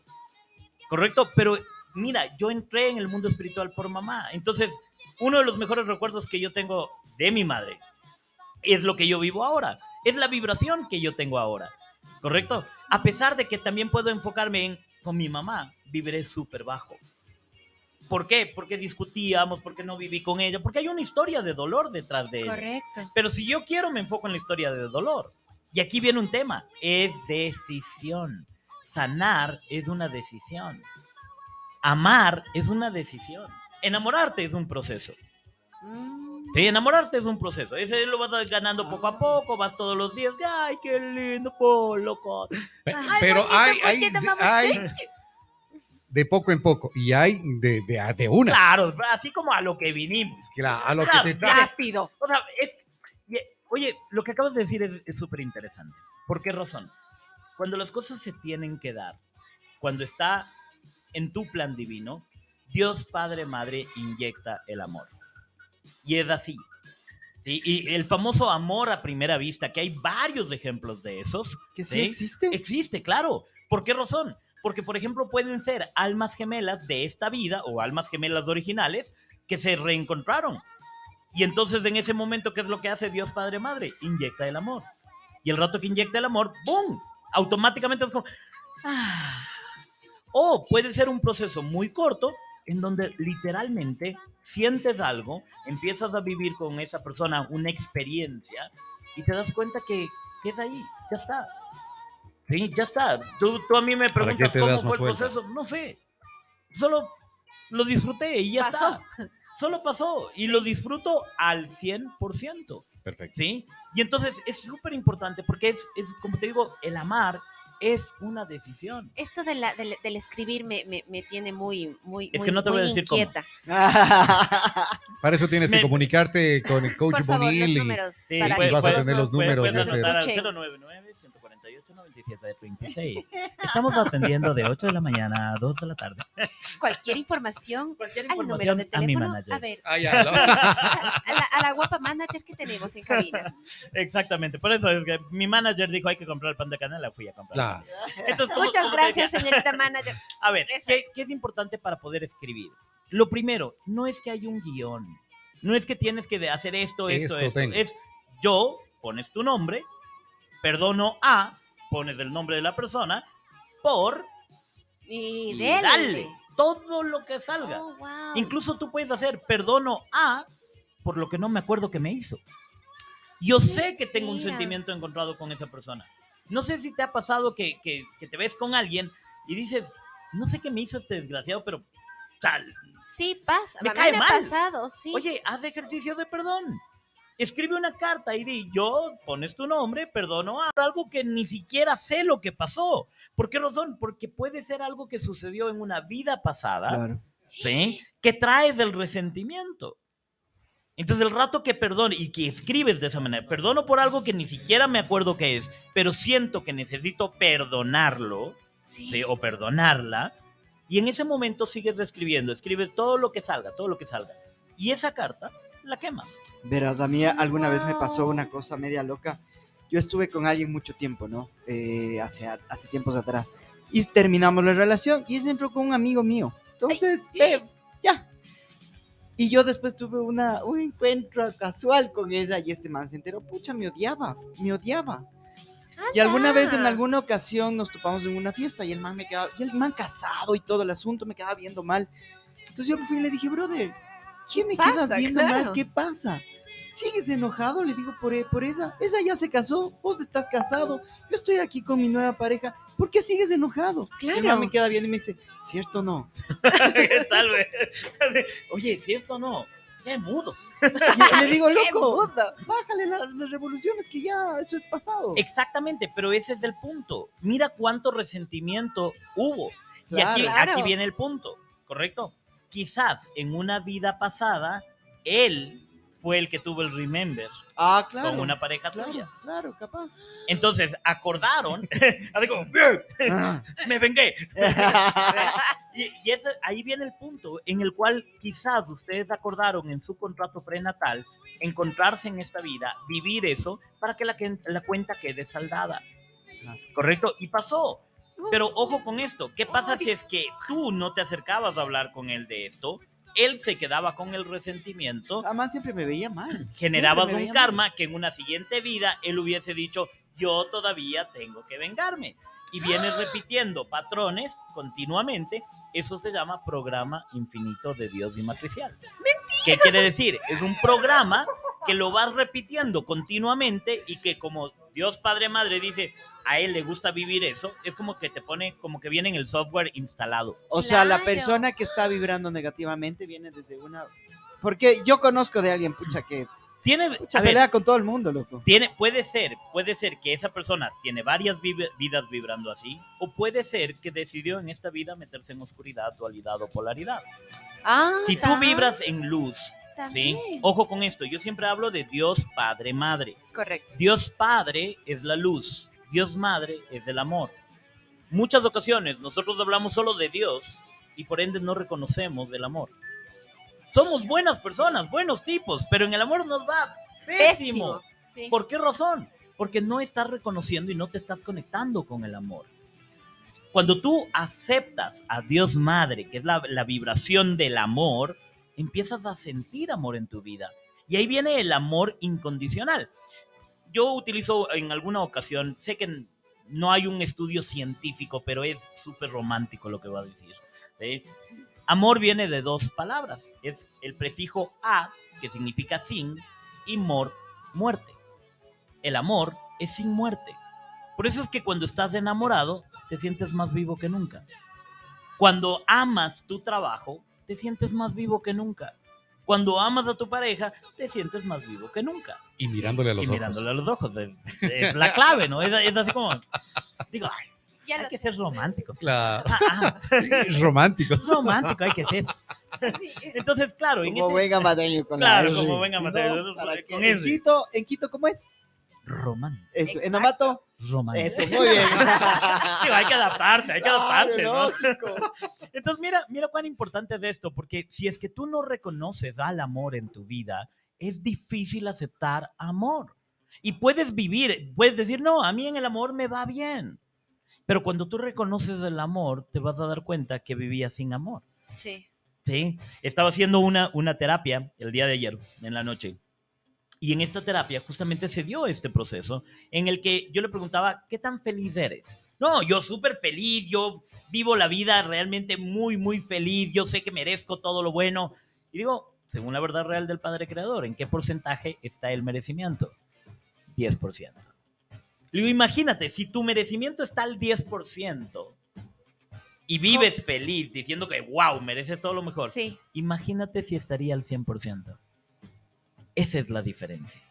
¿Correcto? Pero mira, yo entré en el mundo espiritual por mamá. Entonces, uno de los mejores recuerdos que yo tengo de mi madre es lo que yo vivo ahora. Es la vibración que yo tengo ahora. ¿Correcto? A pesar de que también puedo enfocarme en, con mi mamá, viviré súper bajo. ¿Por qué? Porque discutíamos, porque no viví con ella, porque hay una historia de dolor detrás de ella. Correcto. Pero si yo quiero, me enfoco en la historia de dolor. Y aquí viene un tema, es decisión. Sanar es una decisión. Amar es una decisión. Enamorarte es un proceso. Sí, enamorarte es un proceso. Ese lo vas ganando poco a poco, vas todos los días. Ay, qué lindo, por loco. Ay, Pero bonito, hay, hay, hay de poco en poco y hay de, de, de una. Claro, así como a lo que vinimos. Claro, a lo que te. Rápido. O sea, es. Oye, lo que acabas de decir es súper interesante. ¿Por qué razón? Cuando las cosas se tienen que dar, cuando está en tu plan divino, Dios Padre Madre inyecta el amor. Y es así. ¿sí? Y el famoso amor a primera vista, que hay varios ejemplos de esos, ¿Que sí, ¿Sí? existe? existe, claro. ¿Por qué razón? Porque, por ejemplo, pueden ser almas gemelas de esta vida o almas gemelas originales que se reencontraron. Y entonces en ese momento, ¿qué es lo que hace Dios Padre Madre? Inyecta el amor. Y el rato que inyecta el amor, ¡boom! Automáticamente es como... "Ah". O puede ser un proceso muy corto en donde literalmente sientes algo, empiezas a vivir con esa persona una experiencia y te das cuenta que, que es ahí, ya está. Sí, ya está. Tú, tú a mí me ¿Para qué preguntas cómo fue el proceso. No sé. Solo lo disfruté y ya Pasó. está. Solo pasó y lo disfruto al 100%. Perfecto. ¿Sí? Y entonces es súper importante porque es, es, como te digo, el amar es una decisión. Esto de la- del, del escribir me, me, me tiene muy, muy, Es muy, que no te voy muy a decir cómo. inquieta. Para eso tienes que Me- comunicarte con el coach Bonil y números. Sí, que vas a tener los números Puedes ese- anotar al escuchen. 099 148 97 26. Estamos atendiendo de 8 de la mañana a 2 de la tarde. Cualquier información Cualquier al número información de a mi teléfono. manager. A ver, Ah, ya, lo- a, a la, a la guapa manager que tenemos en cabina. Exactamente, por eso es que mi manager dijo hay que comprar el pan de canela, fui a comprar. Claro. Entonces, Muchas gracias, señorita manager. A ver. ¿qué, qué es importante para poder escribir? Lo primero, no es que hay un guion. No es que tienes que hacer esto, esto, Esto esto. Es yo, pones tu nombre, perdono a, pones el nombre de la persona, por Y, y dale todo lo que salga. Oh, wow. Incluso tú puedes hacer perdono a por lo que no me acuerdo que me hizo. Yo sé que tengo un sentimiento encontrado con esa persona. No sé si te ha pasado que, que- que te ves con alguien y dices, no sé qué me hizo este desgraciado, pero chal. Sí pasa. Me a mí cae me mal. ha pasado, sí. Oye, haz ejercicio de perdón. Escribe una carta y di, yo pones tu nombre, perdono a algo que ni siquiera sé lo que pasó. ¿Por qué razón? Porque puede ser algo que sucedió en una vida pasada. Claro. ¿sí? Que traes del resentimiento. Entonces, el rato que perdono y que escribes de esa manera, perdono por algo que ni siquiera me acuerdo qué es, pero siento que necesito perdonarlo, sí. ¿sí? O perdonarla, y en ese momento sigues escribiendo, escribes todo lo que salga, todo lo que salga. Y esa carta la quemas. Verás, a mí alguna vez me pasó una cosa media loca. Yo estuve con alguien mucho tiempo, ¿no? Eh, hace, hace tiempos atrás. Y terminamos la relación y él se entró con un amigo mío. Entonces, eh, ya. Y yo después tuve una, un encuentro casual con ella y este man se enteró, pucha, me odiaba, me odiaba. Y alguna vez en alguna ocasión nos topamos en una fiesta y el man me quedaba, y el man casado y todo el asunto me quedaba viendo mal. Entonces yo fui y le dije, brother, ¿qué me pasa? quedas viendo Claro. mal? ¿Qué pasa? ¿Sigues enojado? Le digo por, por ella. Ella ya se casó, vos estás casado, yo estoy aquí con mi nueva pareja. ¿Por qué sigues enojado? Y el man Claro. me queda viendo y me dice, ¿cierto o no? ¿Qué tal, güey? Oye, ¿cierto o no? Qué mudo. Y le digo, loco, bájale la- las revoluciones que ya eso es pasado. Exactamente, pero ese es el punto. Mira cuánto resentimiento hubo. Y aquí, Claro. aquí viene el punto, ¿correcto? Quizás en una vida pasada, él fue el que tuvo el remember Ah, claro. con una pareja Claro, tuya. claro, capaz. Entonces acordaron, así como, Ah. me vengué. Y, y ese- ahí viene el punto en el cual quizás ustedes acordaron en su contrato prenatal encontrarse en esta vida, vivir eso, para que la, la cuenta quede saldada. Claro. ¿Correcto? Y pasó. Pero ojo con esto, ¿qué pasa si es que tú no te acercabas a hablar con él de esto? Él se quedaba con el resentimiento, Además siempre me veía mal. generabas un karma que en una siguiente vida él hubiese dicho, yo todavía tengo que vengarme. Y vienes repitiendo patrones continuamente, eso se llama programa infinito de Dios y matricial. ¿Qué quiere decir? Es un programa que lo vas repitiendo continuamente y que como Dios Padre Madre dice, a él le gusta vivir eso, es como que te pone, como que viene en el software instalado. O sea, la persona que está vibrando negativamente viene desde una... Porque yo conozco de alguien, pucha, que Tiene, pucha, a ver, pelea con todo el mundo, loco. Tiene, puede ser, puede ser que esa persona tiene varias vidas vibrando así, o puede ser que decidió en esta vida meterse en oscuridad, dualidad o polaridad. Ah, Si tú vibras en luz, ¿sí? también. Ojo con esto, yo siempre hablo de Dios Padre Madre. Correcto. Dios Padre es la luz, Dios Madre es el amor. Muchas ocasiones nosotros hablamos solo de Dios y por ende no reconocemos el amor. Somos buenas personas, buenos tipos, pero en el amor nos va pésimo. Pésimo. Sí. ¿Por qué razón? Porque no estás reconociendo y no te estás conectando con el amor. Cuando tú aceptas a Dios Madre, que es la, la vibración del amor, empiezas a sentir amor en tu vida. Y ahí viene el amor incondicional. Yo utilizo en alguna ocasión, sé que no hay un estudio científico, pero es súper romántico lo que voy a decir. ¿sí? Amor viene de dos palabras. Es el prefijo a, que significa sin, y mor, muerte. El amor es sin muerte. Por eso es que cuando estás enamorado, te sientes más vivo que nunca. Cuando amas tu trabajo, te sientes más vivo que nunca. Cuando amas a tu pareja, te sientes más vivo que nunca. Y mirándole a los y ojos. mirándole a los ojos. Es, es la clave, ¿no? Es, es así como. Digo, ay, Ya hay lo que ser romántico. Claro. Ah, ah, Romántico. romántico, hay que ser. Entonces, claro, en Como ese. venga Madeño con Claro, la como venga Si no, con en. Quito, en Quito, ¿cómo es? Romántico. Eso, en Amato. Romántico. Eso, muy bien. Digo, hay que adaptarse, hay que adaptarse, Claro, ¿no? Entonces, mira, mira cuán importante es esto, porque si es que tú no reconoces al amor en tu vida, es difícil aceptar amor. Y puedes vivir, puedes decir, no, a mí en el amor me va bien. Pero cuando tú reconoces el amor, te vas a dar cuenta que vivías sin amor. Sí. Sí, estaba haciendo una, una terapia el día de ayer, en la noche. Y en esta terapia justamente se dio este proceso en el que yo le preguntaba, ¿qué tan feliz eres? No, yo súper feliz, yo vivo la vida realmente muy, muy feliz, yo sé que merezco todo lo bueno. Y digo, según la verdad real del Padre Creador, ¿en qué porcentaje está el merecimiento? 10%. Digo, imagínate, si tu merecimiento está al 10% y vives feliz diciendo que, wow, mereces todo lo mejor, Sí. imagínate si estaría al 100%. Esa es la diferencia.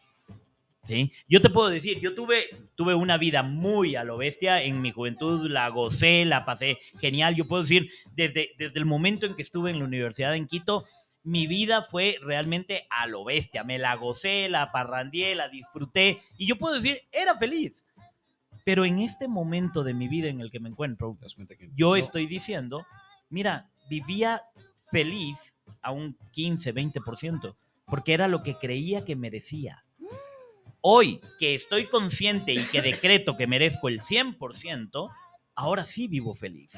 ¿Sí? Yo te puedo decir, yo tuve, tuve una vida muy a lo bestia en mi juventud, la gocé, la pasé genial. Yo puedo decir, desde, desde el momento en que estuve en la universidad en Quito, mi vida fue realmente a lo bestia. Me la gocé, la parrandié, la disfruté y yo puedo decir, era feliz. Pero en este momento de mi vida en el que me encuentro, que yo no. estoy diciendo, mira, vivía feliz a un 15, 20%, porque era lo que creía que merecía. Hoy que estoy consciente y que decreto que merezco el 100%, ahora sí vivo feliz.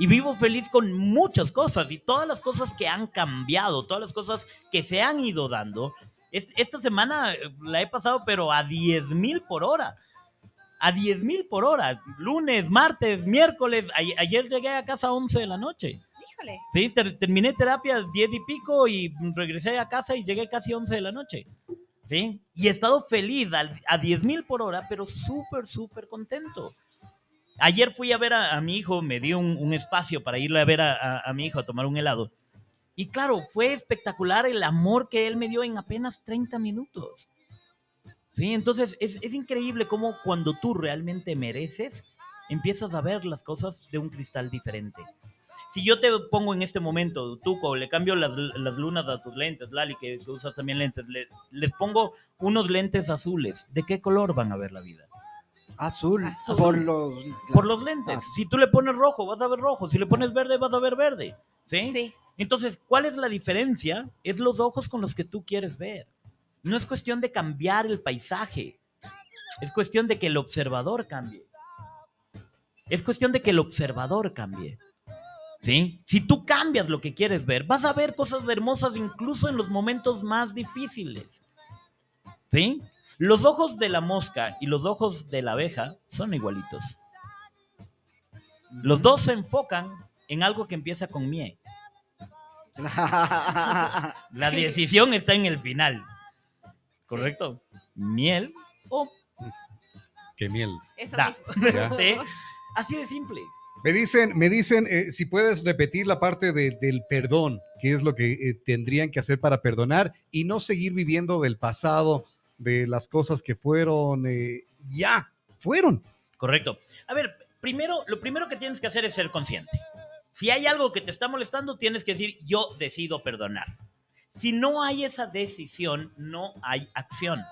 Y vivo feliz con muchas cosas y todas las cosas que han cambiado, todas las cosas que se han ido dando. Es- Esta semana eh, la he pasado pero a 10 mil por hora. A 10 mil por hora. Lunes, martes, miércoles. A- ayer llegué a casa a 11 de la noche. Híjole. Sí, ter- terminé terapia 10 y pico y regresé a casa y llegué casi 11 de la noche. ¿Sí? Y he estado feliz al- a 10 mil por hora, pero súper, súper contento. Ayer fui a ver a, a mi hijo, me dio un, un espacio para irle a ver a, a- a mi hijo a tomar un helado. Y claro, fue espectacular el amor que él me dio en apenas 30 minutos. Sí, entonces es, es increíble cómo cuando tú realmente mereces, empiezas a ver las cosas de un cristal diferente. Si yo te pongo en este momento, Tuco, le cambio las, las lunas a tus lentes, Lali, que, que usas también lentes, le- les pongo unos lentes azules, ¿de qué color van a ver la vida? Azul, Azul. por los... Por los lentes. Ah. Si tú le pones rojo, vas a ver rojo. Si le pones verde, vas a ver verde. ¿Sí? Sí. Entonces, ¿cuál es la diferencia? Es los ojos con los que tú quieres ver. No es cuestión de cambiar el paisaje. Es cuestión de que el observador cambie. Es cuestión de que el observador cambie. ¿Sí? Si tú cambias lo que quieres ver, vas a ver cosas hermosas incluso en los momentos más difíciles. ¿Sí? Los ojos de la mosca y los ojos de la abeja son igualitos. Los dos se enfocan en algo que empieza con mie. La decisión está en el final. ¿Correcto? Miel o Qué miel. Eso Da. mismo. Ya. té. Así de simple. Me dicen, me dicen eh, si puedes repetir la parte de- del perdón, qué es lo que eh, tendrían que hacer para perdonar y no seguir viviendo del pasado, de las cosas que fueron, eh, ya, fueron. Correcto. A ver, primero, lo primero que tienes que hacer es ser consciente. Si hay algo que te está molestando, tienes que decir, yo decido perdonar. Si no hay esa decisión, no hay acción.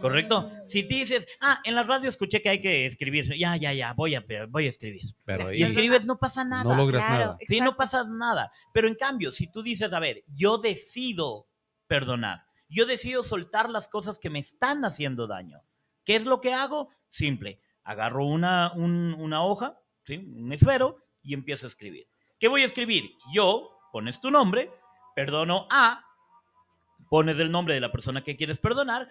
¿Correcto? Si te dices, ah, en la radio escuché que hay que escribir, ya, ya, ya, voy a, voy a escribir. Pero Y escribes, no pasa nada. no logras Claro, nada. Sí, no pasa nada. Pero en cambio, si tú dices, a ver, yo decido perdonar, yo decido soltar las cosas que me están haciendo daño, ¿qué es lo que hago? Simple, agarro una, un- una hoja, ¿sí? un esfero, y empiezo a escribir. ¿Qué voy a escribir? Yo, pones tu nombre, perdono a, pones el nombre de la persona que quieres perdonar,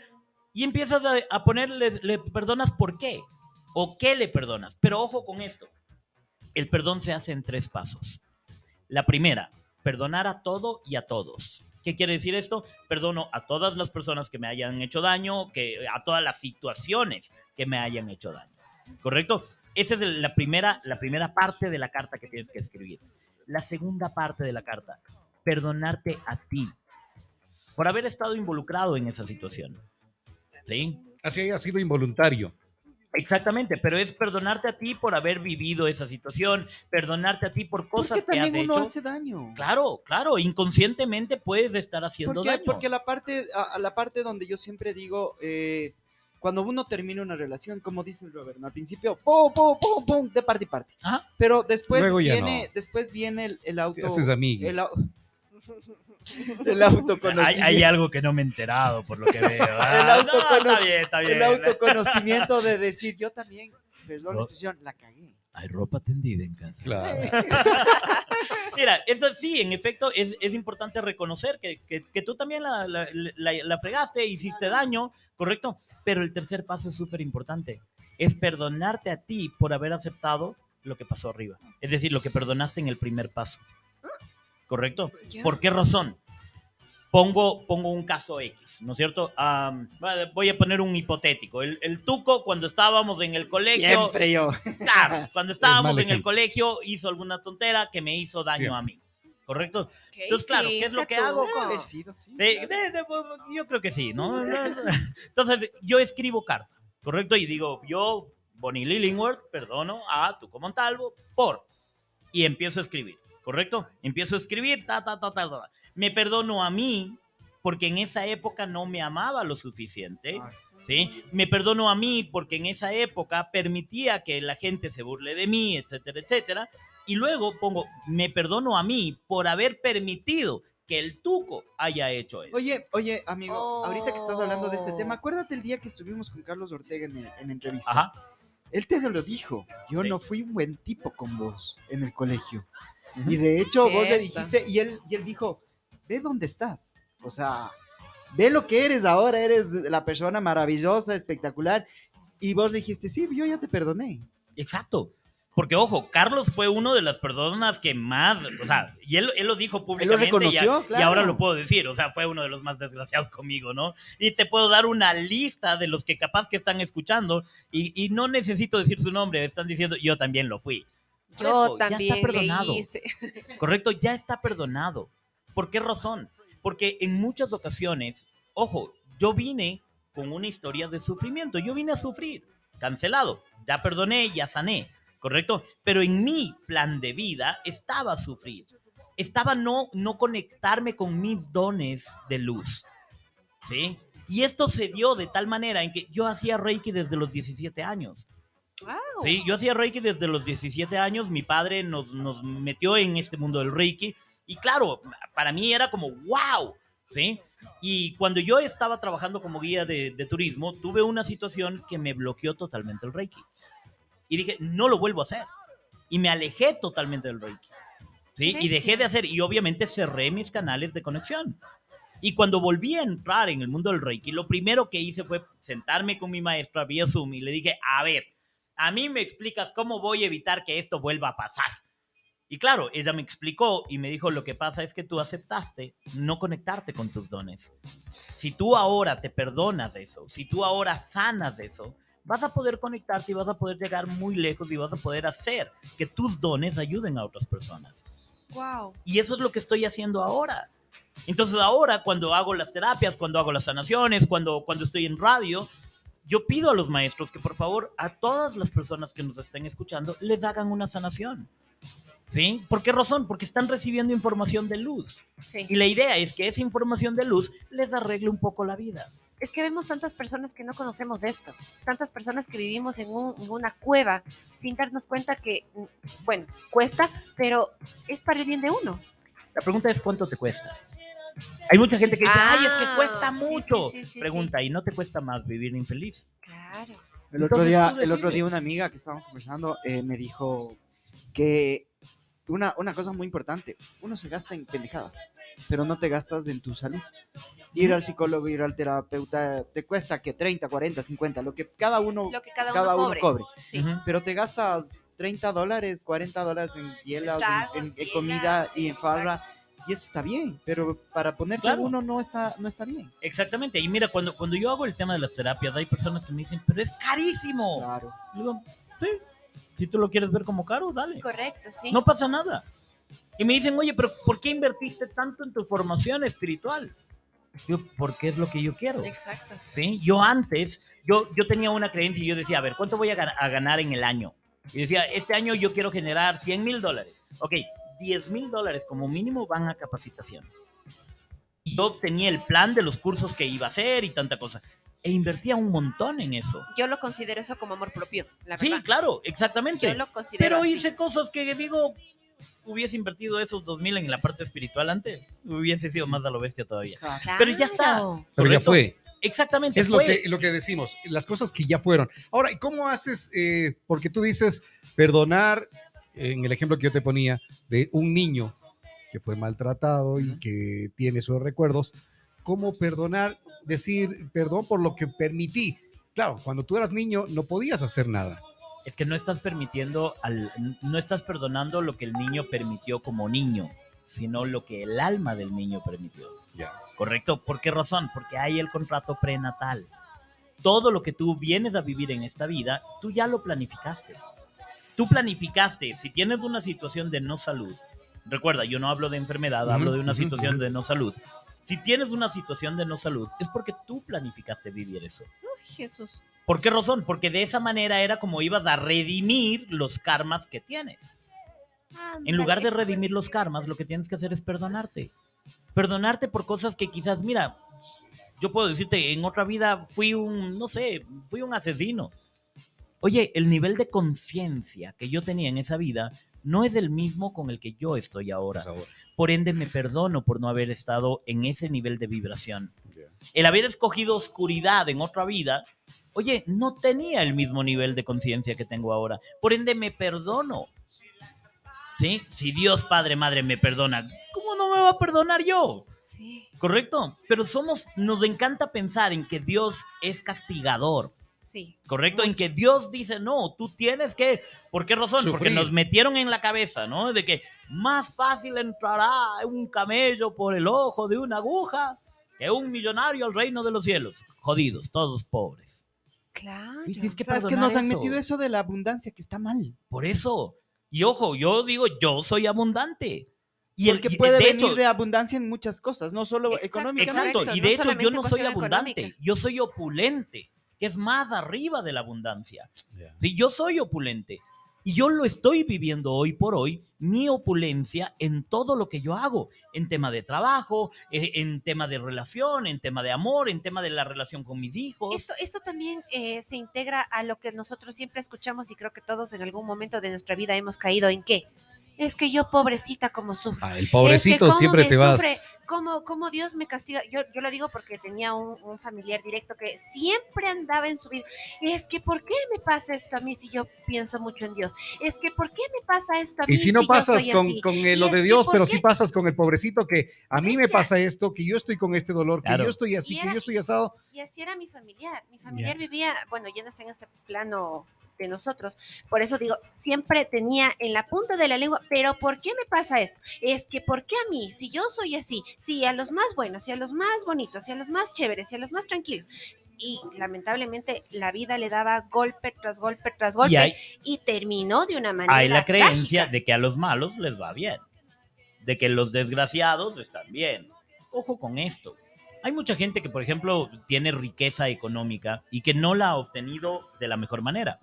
y empiezas a, ponerle, le perdonas por qué, o qué le perdonas. Pero ojo con esto, el perdón se hace en tres pasos. La primera, perdonar a todo y a todos. ¿Qué quiere decir esto? Perdono a todas las personas que me hayan hecho daño, que, a todas las situaciones que me hayan hecho daño. ¿Correcto? Esa es la primera, la primera parte de la carta que tienes que escribir. La segunda parte de la carta, perdonarte a ti por haber estado involucrado en esa situación. ¿Sí? Así haya sido involuntario. Exactamente, pero es perdonarte a ti por haber vivido esa situación, perdonarte a ti por cosas Porque que has uno hecho. hace daño. Claro, claro, inconscientemente puedes estar haciendo Porque, daño. porque la parte, a, a la parte donde yo siempre digo, eh, cuando uno termina una relación, como dice el Robert, ¿no? al principio, pum, pum, pum, pum, de parte y parte. Ajá. Pero después viene, no. después viene el, el auto. Haces amigo. El, el autoconocimiento. Hay, hay algo que no me he enterado por lo que veo. Ah, El no, autocono- está bien, está bien. el autoconocimiento de decir, yo también, perdón la No. expresión, la cagué. Hay ropa tendida en casa. Claro. Mira, eso sí, en efecto, es, es importante reconocer que, que- que tú también la, la- la- la fregaste, hiciste daño, ¿correcto? Pero el tercer paso es súper importante. Es perdonarte a ti por haber aceptado lo que pasó arriba. Es decir, lo que perdonaste en el primer paso. ¿Correcto? ¿Por qué razón? Pongo, pongo un caso X, ¿no es cierto? Am, voy a poner un hipotético. El, el tuco, cuando estábamos en el colegio, Siempre yo. Claro, cuando estábamos mal en el colegio hizo alguna tontera que me hizo daño Siempre. a mí. ¿Correcto? ¿Qué Entonces, claro, ¿qué es lo que hago? sido, sí. De- de- de- yo creo que sí, ¿no? Entonces, yo escribo carta, ¿correcto? Y digo, yo, Bonnie Lillingworth, perdono a Tuco Montalvo por. Y empiezo a escribir, ¿correcto? Empiezo a escribir, ta, ta, ta, ta, ta. Me perdono a mí porque en esa época no me amaba lo suficiente. ¿sí? Me perdono a mí porque en esa época permitía que la gente se burle de mí, etcétera, etcétera. Y luego pongo, me perdono a mí por haber permitido que el tuco haya hecho eso. Oye, oye, amigo, Oh. ahorita que estás hablando de este tema, acuérdate el día que estuvimos con Carlos Ortega en, el- en entrevista. Ajá. Él te lo dijo. Yo Sí. no fui un buen tipo con vos en el colegio. Y de hecho, vos le dijiste, y él, y él dijo, ve dónde estás. O sea, ve lo que eres ahora, eres la persona maravillosa, espectacular. Y vos le dijiste, sí, yo ya te perdoné. Exacto. Porque, ojo, Carlos fue uno de las personas que más, o sea, y él, él lo dijo públicamente. y, reconoció, a- y claro. ahora lo puedo decir, o sea, fue uno de los más desgraciados conmigo, ¿no? Y te puedo dar una lista de los que capaz que están escuchando y, y no necesito decir su nombre, están diciendo, yo también lo fui. Yo Fresco, ya está también le perdonado. hice. Correcto, ya está perdonado. ¿Por qué razón? Porque en muchas ocasiones, ojo, yo vine con una historia de sufrimiento, yo vine a sufrir, cancelado, ya perdoné, ya sané, ¿correcto? Pero en mi plan de vida estaba sufrir, estaba no, no conectarme con mis dones de luz, ¿sí? Y esto se dio de tal manera en que yo hacía Reiki desde los 17 años. Wow. Sí, yo hacía Reiki desde los 17 años. Mi padre nos, nos metió en este mundo del Reiki. Y claro, para mí era como, wow, ¿sí? Y cuando yo estaba trabajando como guía de, de turismo, tuve una situación que me bloqueó totalmente el Reiki. Y dije, no lo vuelvo a hacer. Y me alejé totalmente del Reiki. ¿sí? Y dejé de hacer, y obviamente cerré mis canales de conexión. Y cuando volví a entrar en el mundo del Reiki, lo primero que hice fue sentarme con mi maestra vía Zoom y le dije, a ver, a mí me explicas cómo voy a evitar que esto vuelva a pasar. Y claro, ella me explicó y me dijo, lo que pasa es que tú aceptaste no conectarte con tus dones. Si tú ahora te perdonas eso, si tú ahora sanas eso, vas a poder conectarte y vas a poder llegar muy lejos y vas a poder hacer que tus dones ayuden a otras personas. Wow. Y eso es lo que estoy haciendo ahora. Entonces ahora cuando hago las terapias, cuando hago las sanaciones, cuando, cuando estoy en radio, yo pido a los maestros que por favor a todas las personas que nos estén escuchando les hagan una sanación. ¿Sí? ¿Por qué razón? Porque están recibiendo información de luz. Sí. Y la idea es que esa información de luz les arregle un poco la vida. Es que vemos tantas personas que no conocemos esto, tantas personas que vivimos en, un- en una cueva sin darnos cuenta que, mm, bueno, cuesta, pero es para el bien de uno. La pregunta es cuánto te cuesta. Hay mucha gente que dice, ay, es que Ah, cuesta mucho. sí, sí, sí, Pregunta, ¿y no te cuesta más vivir infeliz? Claro. El otro, día, el otro día una amiga que estábamos conversando eh, me dijo que una, una cosa muy importante, uno se gasta en pendejadas, pero no te gastas en tu salud. Ir al psicólogo, ir al terapeuta, te cuesta que 30, 40, 50, lo que cada uno, Lo que cada, cada uno, uno cobre. cobre. Sí. Ujú. Pero te gastas 30 dólares, 40 dólares en hielas, en, en- en comida y en farra. Y eso está bien, pero para ponerte Claro. uno no está, no está bien. Exactamente. Y mira, cuando, cuando yo hago el tema de las terapias, hay personas que me dicen, pero es carísimo. Claro. Digo, sí, si tú lo quieres ver como caro, dale. Correcto, sí. No pasa nada. Y me dicen, oye, pero ¿por qué invertiste tanto en tu formación espiritual? Yo, porque es lo que yo quiero. Exacto. ¿sí? Yo antes, yo, yo tenía una creencia y yo decía, a ver, ¿cuánto voy a, gan- a ganar en el año? Y decía, este año yo quiero generar 100 mil dólares. Ok, 10 mil dólares como mínimo van a capacitación. Y yo tenía el plan de los cursos que iba a hacer y tanta cosa. E invertía un montón en eso. Yo lo considero eso como amor propio, la Sí, verdad. claro, exactamente. Yo lo considero Pero así. hice cosas que digo, hubiese invertido esos 2 mil en la parte espiritual antes. Hubiese sido más a lo bestia todavía. Claro. Pero ya está. Pero ya fue. Exactamente. Es lo que, lo que decimos, las cosas que ya fueron. Ahora, ¿y cómo haces? eh, porque tú dices perdonar, en el ejemplo que yo te ponía, de un niño que fue maltratado y que tiene sus recuerdos, ¿cómo perdonar? Decir perdón por lo que permití. Claro, cuando tú eras niño no podías hacer nada. Es que no estás permitiendo, al, no estás perdonando lo que el niño permitió como niño, sino lo que el alma del niño permitió. Ya. ¿Correcto? ¿Por qué razón? Porque hay el contrato prenatal. Todo lo que tú vienes a vivir en esta vida, tú ya lo planificaste. Tú planificaste, si tienes una situación de no salud, recuerda, yo no hablo de enfermedad, hablo de una situación de no salud. Si tienes una situación de no salud, es porque tú planificaste vivir eso. Uy, Jesús. ¿Por qué razón? Porque de esa manera era como ibas a redimir los karmas que tienes. En lugar de redimir los karmas, lo que tienes que hacer es perdonarte. Perdonarte por cosas que quizás, mira, yo puedo decirte, en otra vida fui un, no sé, fui un asesino. Oye, el nivel de conciencia que yo tenía en esa vida no es el mismo con el que yo estoy ahora. Por ende, me perdono por no haber estado en ese nivel de vibración. El haber escogido oscuridad en otra vida, oye, no tenía el mismo nivel de conciencia que tengo ahora. Por ende, me perdono. ¿Sí? Si Dios Padre, Madre me perdona, ¿cómo no me va a perdonar yo? Sí, ¿Correcto? Pero somos, nos encanta pensar en que Dios es castigador. Sí. ¿Correcto? En que Dios dice, no, tú tienes que. ¿Por qué razón? Porque nos metieron en la cabeza, ¿no? De que más fácil entrará un camello por el ojo de una aguja que un millonario al reino de los cielos. Jodidos, todos pobres. Claro. Y que es que perdonar nos han metido eso de la abundancia que está mal. Por eso. Y ojo, yo digo, yo soy abundante. Y el- Porque y puede de venir hecho- de abundancia en muchas cosas, no solo Exacto, económicamente. Exacto, y no de hecho yo no soy abundante, económica. yo soy opulente, que es más arriba de la abundancia. Sí, yo soy opulente. Y yo lo estoy viviendo hoy por hoy, mi opulencia en todo lo que yo hago, en tema de trabajo, eh, en tema de relación, en tema de amor, en tema de la relación con mis hijos. Esto, esto también eh, se integra a lo que nosotros siempre escuchamos y creo que todos en algún momento de nuestra vida hemos caído en qué. Es que yo pobrecita como sufro. Ah, el Es pobrecito que siempre te vas. sufre, cómo, cómo Dios me castiga. Yo, yo lo digo porque tenía un, un familiar directo que siempre andaba en su vida. Es que, ¿por qué me pasa esto a mí si yo pienso mucho en Dios? Es que, ¿por qué me pasa esto a mí Y si no yo pasas soy con, así? con Y lo de Dios, ¿por pero sí pasas con el pobrecito que a mí me pasa esto, que yo estoy con este dolor, que yo estoy así, que yo estoy asado. Y así era mi familiar. Mi familiar vivía, bueno, ya no está en este plano de nosotros. Por eso digo, siempre tenía en la punta de la lengua, pero ¿por qué me pasa esto? Es que ¿por qué a mí? Si yo soy así, si a los más buenos, si a los más bonitos, si a los más chéveres, si a los más tranquilos. Y lamentablemente la vida le daba golpe tras golpe tras golpe y terminó de una manera. hay la creencia trágica. de que a los malos les va bien, de que los desgraciados están bien. Ojo con esto. Hay mucha gente que, por ejemplo, tiene riqueza económica y que no la ha obtenido de la mejor manera.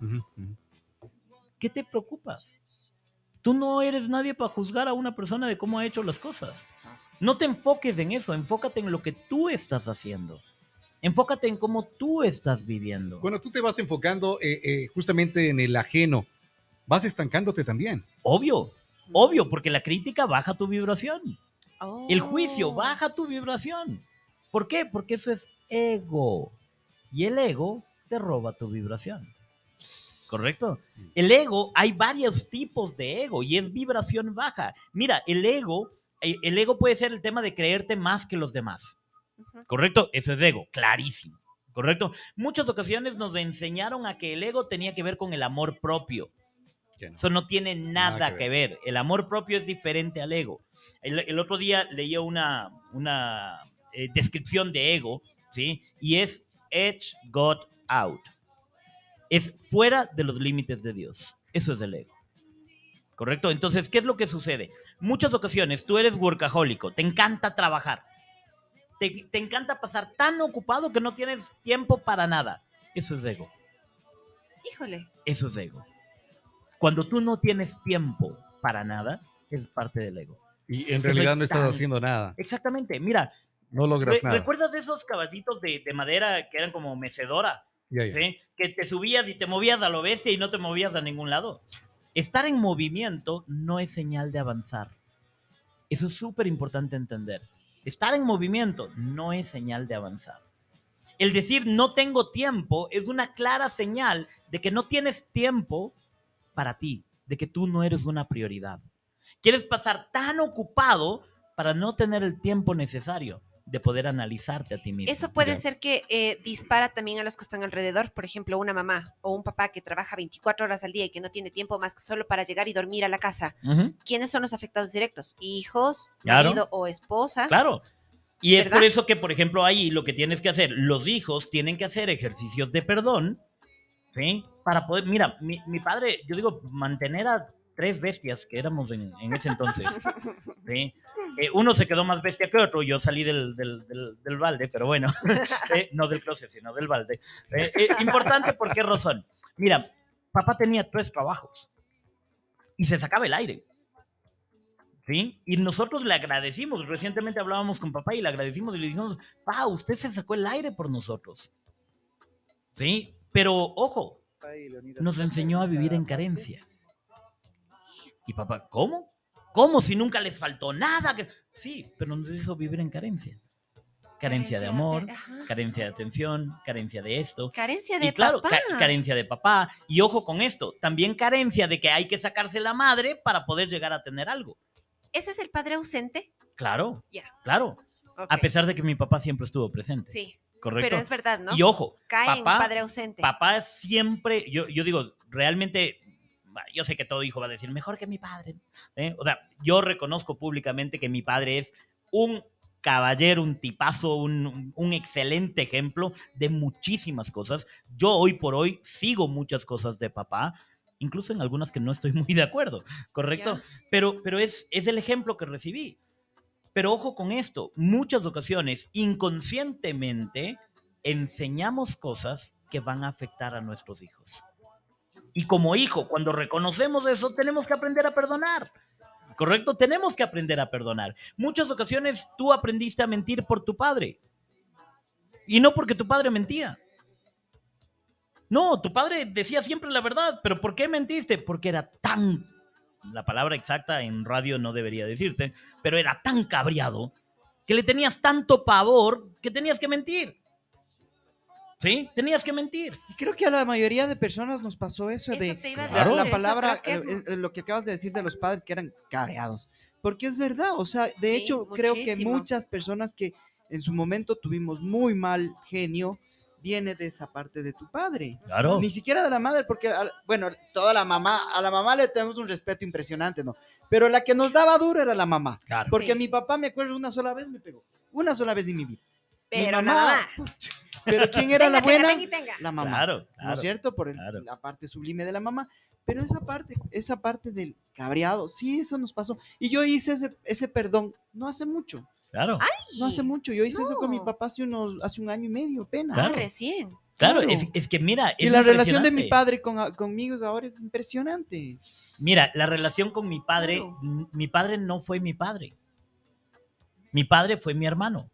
¿Qué te preocupas? Tú no eres nadie para juzgar a una persona de cómo ha hecho las cosas. No te enfoques en eso, enfócate en lo que tú estás haciendo. Enfócate en cómo tú estás viviendo. Cuando tú te vas enfocando eh, eh, justamente en el ajeno, vas estancándote también. Obvio, obvio, porque la crítica baja tu vibración. El Oh. juicio baja tu vibración. ¿Por qué? Porque eso es ego. Y el ego te roba tu vibración. ¿Correcto? El ego, hay varios tipos de ego y es vibración baja. Mira, el ego, eh, el ego puede ser el tema de creerte más que los demás. ¿Correcto? Eso es ego, clarísimo. ¿Correcto? Muchas ocasiones nos enseñaron a que el ego tenía que ver con el amor propio. No. Eso no tiene nada, Nada que que, ver. El amor propio es diferente al ego. El, el otro día leía una, una eh, descripción de ego, ¿sí? Y es Edge got out. Es fuera de los límites de Dios. Eso es el ego. ¿Correcto? Entonces, ¿qué es lo que sucede? Muchas ocasiones tú eres workahólico, te encanta trabajar. Te, te encanta pasar tan ocupado que no tienes tiempo para nada. Eso es ego. Híjole. Eso es ego. Cuando tú no tienes tiempo para nada, es parte del ego. Y en realidad no estás tan- haciendo nada. Exactamente. Mira, No logras re- nada. ¿recuerdas de esos caballitos de, de madera que eran como mecedora? Que te subías y te movías a lo bestia y no te movías a ningún lado. Estar en movimiento no es señal de avanzar. Eso es súper importante entender. Estar en movimiento no es señal de avanzar. El decir no tengo tiempo es una clara señal de que no tienes tiempo para ti, de que tú no eres una prioridad. Quieres pasar tan ocupado para no tener el tiempo necesario de poder analizarte a ti mismo. Eso puede Ya. ser que eh, dispara también a los que están alrededor. Por ejemplo, una mamá o un papá que trabaja 24 horas al día y que no tiene tiempo más que solo para llegar y dormir a la casa. Ujú, ¿Quiénes son los afectados directos? Hijos, Claro. marido o esposa. Claro. Y es por eso que, por ejemplo, ahí lo que tienes que hacer, los hijos tienen que hacer ejercicios de perdón, ¿sí? Para poder, mira, mi, mi padre, yo digo, mantener a tres bestias que éramos en, en ese entonces, ¿sí? Eh, uno se quedó más bestia que otro, yo salí del, del, del, del balde, pero bueno, eh, no del closet, sino del balde. Eh, eh, importante, ¿por qué razón? Mira, papá tenía tres trabajos y se sacaba el aire. ¿Sí? Y nosotros le agradecimos. Recientemente hablábamos con papá y le agradecimos y le dijimos, pa, usted se sacó el aire por nosotros. ¿Sí? Pero ojo, nos enseñó a vivir en carencia. Y papá, ¿cómo? ¿Cómo si nunca les faltó nada? Que- Sí, pero nos hizo vivir en carencia. Carencia de amor, carencia de atención, carencia de esto. Carencia de Y claro, papá. ca- carencia de papá. Y ojo con esto, también carencia de que hay que sacarse la madre para poder llegar a tener algo. ¿Ese es el padre ausente? Claro, Ya. claro. A pesar de que mi papá siempre estuvo presente. Sí, Correcto. pero es verdad, ¿no? Y ojo, Cae en papá, padre ausente. papá siempre, yo, yo digo, realmente, yo sé que todo hijo va a decir, mejor que mi padre. ¿eh? O sea, yo reconozco públicamente que mi padre es un caballero, un tipazo, un, un excelente ejemplo de muchísimas cosas. Yo hoy por hoy sigo muchas cosas de papá, incluso en algunas que no estoy muy de acuerdo, ¿correcto? Pero, pero es, es el ejemplo que recibí. Pero ojo con esto, muchas ocasiones inconscientemente enseñamos cosas que van a afectar a nuestros hijos. Y como hijo, cuando reconocemos eso, tenemos que aprender a perdonar. ¿Correcto? Tenemos que aprender a perdonar. Muchas ocasiones tú aprendiste a mentir por tu padre. Y no porque tu padre mentía. No, tu padre decía siempre la verdad, pero ¿por qué mentiste? Porque era tan, la palabra exacta en radio no debería decirte, pero era tan cabreado que le tenías tanto pavor que tenías que mentir. ¿Sí? Tenías que mentir. Y creo que a la mayoría de personas nos pasó eso, Eso de la- Claro. la, eso palabra, creo que es- eh, eh, lo que acabas de decir de los padres que eran cabreados. Porque es verdad, o sea, de Sí, hecho, creo que muchas personas que en su momento tuvimos muy mal genio, viene de esa parte de tu padre. Claro. Ni siquiera de la madre, porque, bueno, toda la mamá, a la mamá le tenemos un respeto impresionante, ¿no? Pero la que nos daba duro era la mamá. Claro. Porque Sí. mi papá, me acuerdo, una sola vez me pegó. Una sola vez en mi vida. Mi Pero la mamá. Pero ¿quién era la Tenga, buena? tenga y tenga. La mamá. Claro, ¿no es cierto? Por el- claro. la parte sublime de la mamá. Pero esa parte, esa parte del cabreado, sí, eso nos pasó. Y yo hice ese, ese perdón no hace mucho, Claro. no hace mucho. Yo hice eso con mi papá hace, unos, hace un año y medio, apenas. Ah, Claro. recién. Claro, claro. Es, es que mira. Y la relación de mi padre con, conmigo ahora es impresionante. Mira, la relación con mi padre, Claro. mi padre no fue mi padre. Mi padre fue mi hermano.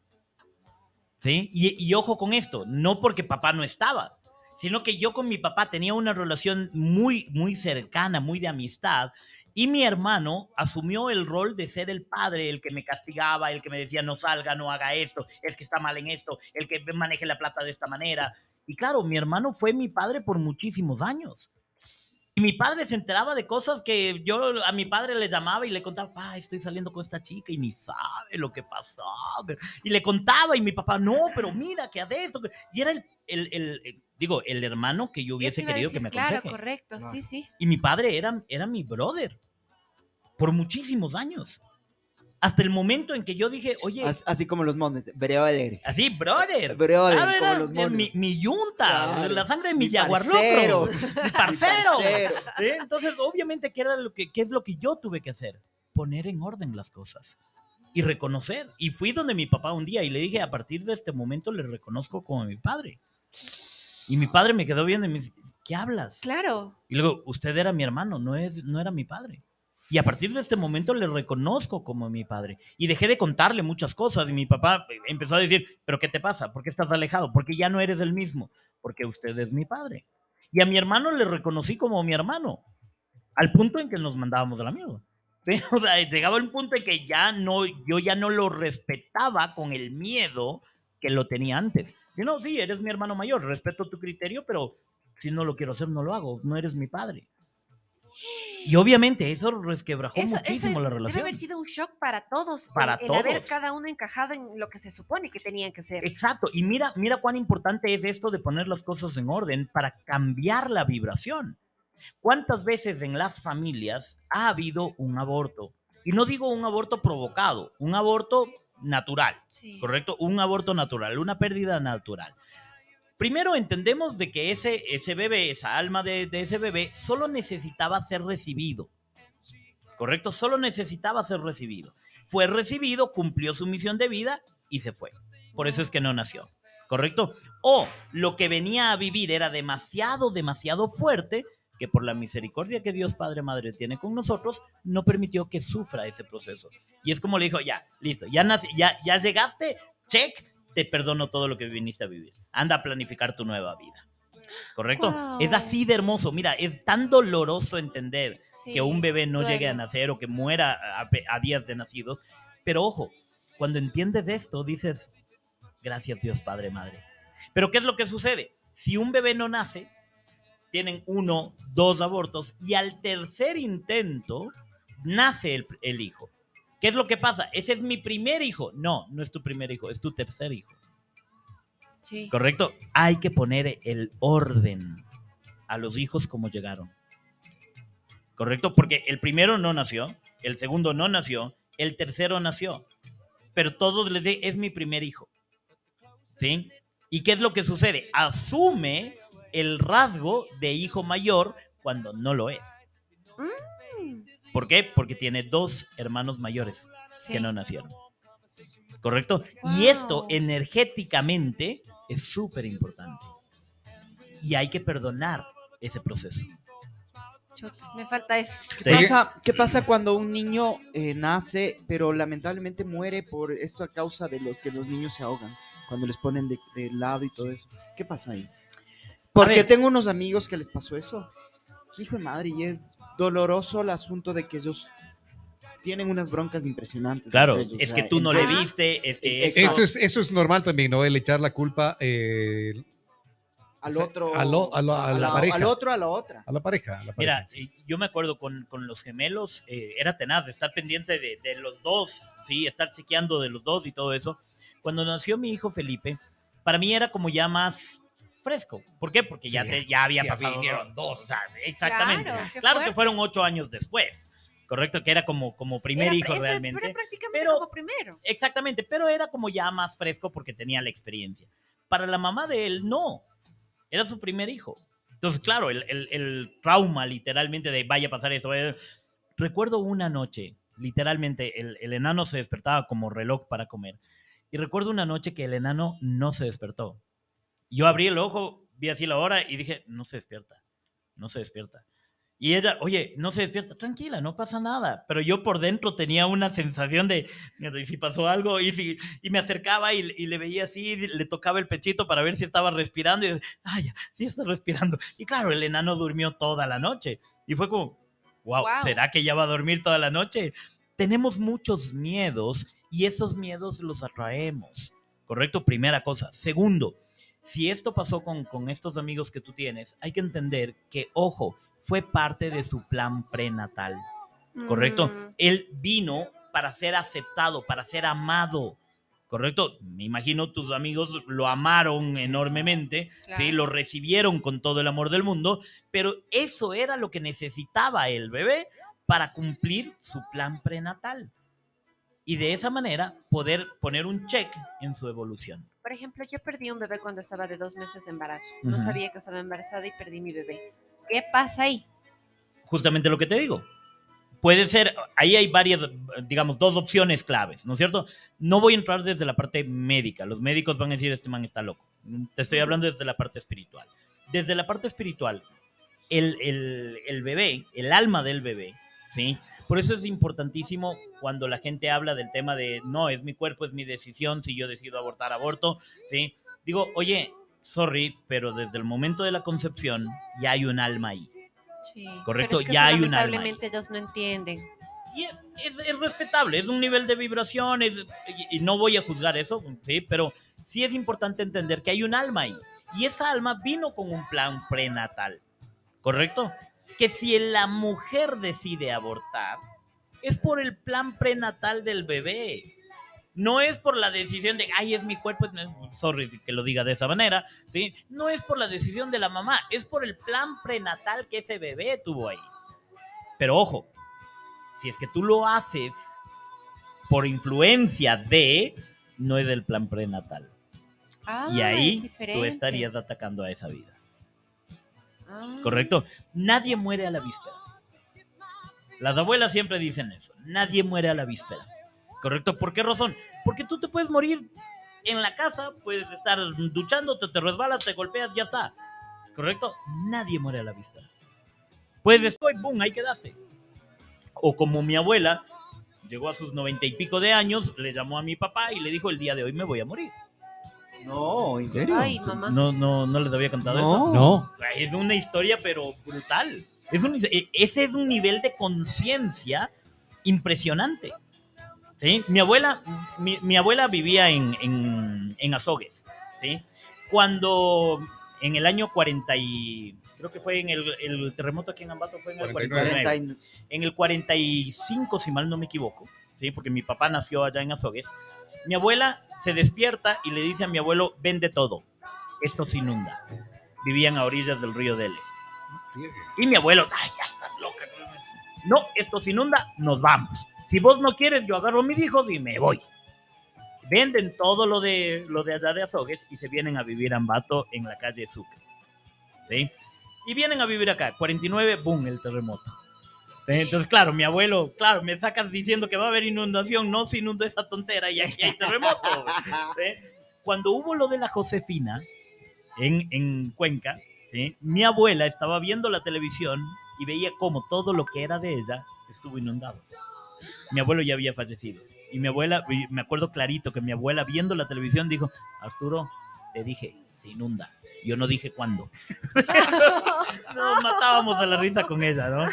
¿Sí? Y, ojo con esto, no porque papá no estaba, sino que yo con mi papá tenía una relación muy, muy cercana, muy de amistad. Y mi hermano asumió el rol de ser el padre, el que me castigaba, el que me decía no salga, no haga esto, es que está mal en esto, el que maneje la plata de esta manera. Y claro, mi hermano fue mi padre por muchísimos años. Y mi padre se enteraba de cosas que yo a mi padre le llamaba y le contaba, pa, estoy saliendo con esta chica y ni sabe lo que pasó. Y le contaba y mi papá, no, pero mira, que hace esto. Y era el, el- el- el- digo, el hermano que yo hubiese querido que me Claro, aconseje. correcto, Claro. sí, sí. Y mi padre era, era mi brother por muchísimos años. Hasta el momento en que yo dije, oye, As- Así como los mones, brother. así, brother. Brother, Claro, como los mi, mi yunta, Claro. la sangre de mi, Mi yaguarlocro, parcero. mi Mi parcero. parcero. ¿Sí? Entonces, obviamente, ¿qué, era lo que, ¿qué es lo que yo tuve que hacer? Poner en orden las cosas y reconocer. Y fui donde mi papá un día y le dije, a partir de este momento le reconozco como mi padre. Y mi padre me quedó viendo y me dice, ¿qué hablas? Claro. Y luego, usted era mi hermano, no, es, no era mi padre. Y a partir de este momento le reconozco como mi padre. Y dejé de contarle muchas cosas. Y mi papá empezó a decir, ¿pero qué te pasa? ¿Por qué estás alejado? Porque ya no eres el mismo. Porque usted es mi padre. Y a mi hermano le reconocí como mi hermano. Al punto en que nos mandábamos de la mierda. ¿Sí? O sea, llegaba el punto en que ya no, yo ya no lo respetaba con el miedo que lo tenía antes. Si no, sí, eres mi hermano mayor, respeto tu criterio, pero si no lo quiero hacer, no lo hago, no eres mi padre. Y obviamente eso resquebrajó Eso- muchísimo eso la Debe relación. haber sido un shock para todos. Para el, el haber todos. cada uno encajado en lo que se supone que tenían que ser. Exacto, y mira, mira cuán importante es esto de poner las cosas en orden para cambiar la vibración. ¿Cuántas veces en las familias ha habido un aborto? Y no digo un aborto provocado, un aborto natural, Sí. ¿correcto? Un aborto natural, una pérdida natural. Primero entendemos de que ese, ese bebé, esa alma de, ese bebé, solo necesitaba ser recibido. ¿Correcto? Solo necesitaba ser recibido. Fue recibido, cumplió su misión de vida y se fue. Por eso es que no nació. ¿Correcto? O lo que venía a vivir era demasiado, demasiado fuerte que por la misericordia que Dios Padre Madre tiene con nosotros, no permitió que sufra ese proceso. Y es como le dijo, ya, listo, ya, ya, ya llegaste, check, te perdono todo lo que viniste a vivir. Anda a planificar tu nueva vida. ¿Correcto? Wow. Es así de hermoso. Mira, es tan doloroso entender Sí, que un bebé no duele. llegue a nacer o que muera a, a días de nacido. Pero ojo, cuando entiendes esto, dices, gracias Dios Padre Madre. Pero ¿qué es lo que sucede? Si un bebé no nace, tienen uno, dos abortos y al tercer intento nace el, el hijo. ¿Qué es lo que pasa? Ese es mi primer hijo. No, no es tu primer hijo, es tu tercer hijo. Sí. ¿Correcto? Hay que poner el orden a los hijos como llegaron. ¿Correcto? Porque el primero no nació, el segundo no nació, el tercero nació. Pero todos les de es mi primer hijo. ¿Sí? ¿Y qué es lo que sucede? Asume el rasgo de hijo mayor cuando no lo es. Mm, ¿Por qué? Porque tiene dos hermanos mayores sí. que no nacieron. ¿Correcto? Y esto energéticamente es súper importante. Y hay que perdonar ese proceso. Me falta eso. ¿Qué pasa, qué pasa cuando un niño eh, nace, pero lamentablemente muere por esto a causa de los que los niños se ahogan cuando les ponen de, de lado y todo eso? ¿Qué pasa ahí? Porque tengo unos amigos que les pasó eso. Hijo de madre, y es doloroso el asunto de que ellos tienen unas broncas impresionantes. Claro, ellos, es o que sea, tú no le viste, es que. Eso es, eso es normal también, ¿no? El echar la culpa eh, al otro, a lo- a lo- a la pareja. al otro, a la otra. a la pareja. a la Mira, yo me acuerdo con, con los gemelos, eh, era tenaz de estar pendiente de, de los dos, sí, estar chequeando de los dos y todo eso. Cuando nació mi hijo Felipe, para mí era como ya más fresco. ¿Por qué? Porque ya, Sí, te- ya había sí, pasado vinieron dos. exactamente. Claro, que fueron ocho años después. Correcto, que era como, como primer Era- hijo ese- realmente. Pero prácticamente Pero- como primero. Exactamente, pero era como ya más fresco porque tenía la experiencia. Para la mamá de él, no. Era su primer hijo. Entonces, claro, el, el- el trauma literalmente de vaya a pasar esto. vaya- Recuerdo una noche, literalmente, el, el enano se despertaba como reloj para comer. Y recuerdo una noche que el enano no se despertó. Yo abrí el ojo, vi así la hora y dije, no se despierta, no se despierta. Y ella, oye, no se despierta, tranquila, no pasa nada. Pero yo por dentro tenía una sensación de, ¿y si pasó algo? Y, si, y me acercaba y, y le veía así, y le tocaba el pechito para ver si estaba respirando. Y ay, sí está respirando. Y claro, el enano durmió toda la noche. Y fue como, wow, Wow. ¿será que ya va a dormir toda la noche? Tenemos muchos miedos y esos miedos los atraemos. ¿Correcto? Primera cosa. Segundo, si esto pasó con, con estos amigos que tú tienes, hay que entender que, ojo, fue parte de su plan prenatal. ¿correcto? Mm, Él vino para ser aceptado, para ser amado, ¿correcto? Me imagino tus amigos lo amaron enormemente, Claro. ¿sí? Lo recibieron con todo el amor del mundo, pero eso era lo que necesitaba el bebé para cumplir su plan prenatal. Y de esa manera poder poner un check en su evolución. Por ejemplo, yo perdí un bebé cuando estaba de dos meses de embarazo. No sabía que estaba embarazada y perdí mi bebé. ¿Qué pasa ahí? justamente lo que te digo. Puede ser, ahí hay varias, digamos, dos opciones claves, ¿no es cierto? No voy a entrar desde la parte médica. Los médicos van a decir, este man está loco. Te estoy hablando desde la parte espiritual. Desde la parte espiritual, el, el- el bebé, el alma del bebé, ¿sí? Por eso es importantísimo cuando la gente habla del tema de, no, es mi cuerpo, es mi decisión, si yo decido abortar, aborto, ¿sí? Digo, oye, sorry, pero desde el momento de la concepción ya hay un alma ahí. Sí. Correcto, Pero es que ya hay un alma. Lamentablemente ellos no entienden. Y es, es- es respetable, es un nivel de vibración, es- y, y no voy a juzgar eso, ¿sí? pero sí es importante entender que hay un alma ahí. Y esa alma vino con un plan prenatal, ¿correcto? Que si la mujer decide abortar, es por el plan prenatal del bebé. No es por la decisión de, ay, es mi cuerpo, sorry que lo diga de esa manera, ¿sí? No es por la decisión de la mamá, es por el plan prenatal que ese bebé tuvo ahí. Pero ojo, si es que tú lo haces por influencia de, no es del plan prenatal. Ah, y es ahí tú estarías atacando a esa vida. ¿Correcto? Nadie muere a la víspera. Las abuelas siempre dicen eso. Nadie muere a la víspera. ¿Correcto? ¿Por qué razón? Porque tú te puedes morir en la casa, puedes estar duchándote, te resbalas, te golpeas, ya está. ¿Correcto? Nadie muere a la víspera. Puedes después, ¡pum! Ahí quedaste. O como mi abuela, llegó a sus noventa y pico de años, le llamó a mi papá y le dijo, el día de hoy me voy a morir. No, ¿en serio? Ay, mamá. No, no, no les había contado No. eso. No. Es una historia, pero brutal. Es un- e- ese es un nivel de conciencia impresionante. ¿Sí? Mi abuela, mi, mi abuela vivía en, en, en Azogues. ¿sí? Cuando en el año 40 y... Creo que fue en el, el terremoto aquí en Ambato, fue en el 49. 49. 40 y- En el 45, si mal no me equivoco, ¿sí? porque mi papá nació allá en Azogues, mi abuela se despierta y le dice a mi abuelo, vende todo, esto se inunda. Vivían a orillas del río Dele. Y mi abuelo, ay, ya estás loca. No, esto se inunda, nos vamos. Si vos no quieres, yo agarro a mis hijos y me voy. Venden todo lo de, lo de allá de Azogues y se vienen a vivir a Ambato en la calle Sucre. ¿Sí? Y vienen a vivir acá. 49, boom, el terremoto. Entonces, claro, mi abuelo, claro, me sacas diciendo que va a haber inundación, no se inundó esa tontera y aquí hay terremoto. Cuando hubo lo de la Josefina en, en Cuenca, ¿sí? mi abuela estaba viendo la televisión y veía cómo todo lo que era de ella estuvo inundado. Mi abuelo ya había fallecido. Y mi abuela, me acuerdo clarito que mi abuela viendo la televisión dijo, Arturo, te dije, se inunda. Yo no dije cuándo. Nos matábamos a la risa con ella, ¿no?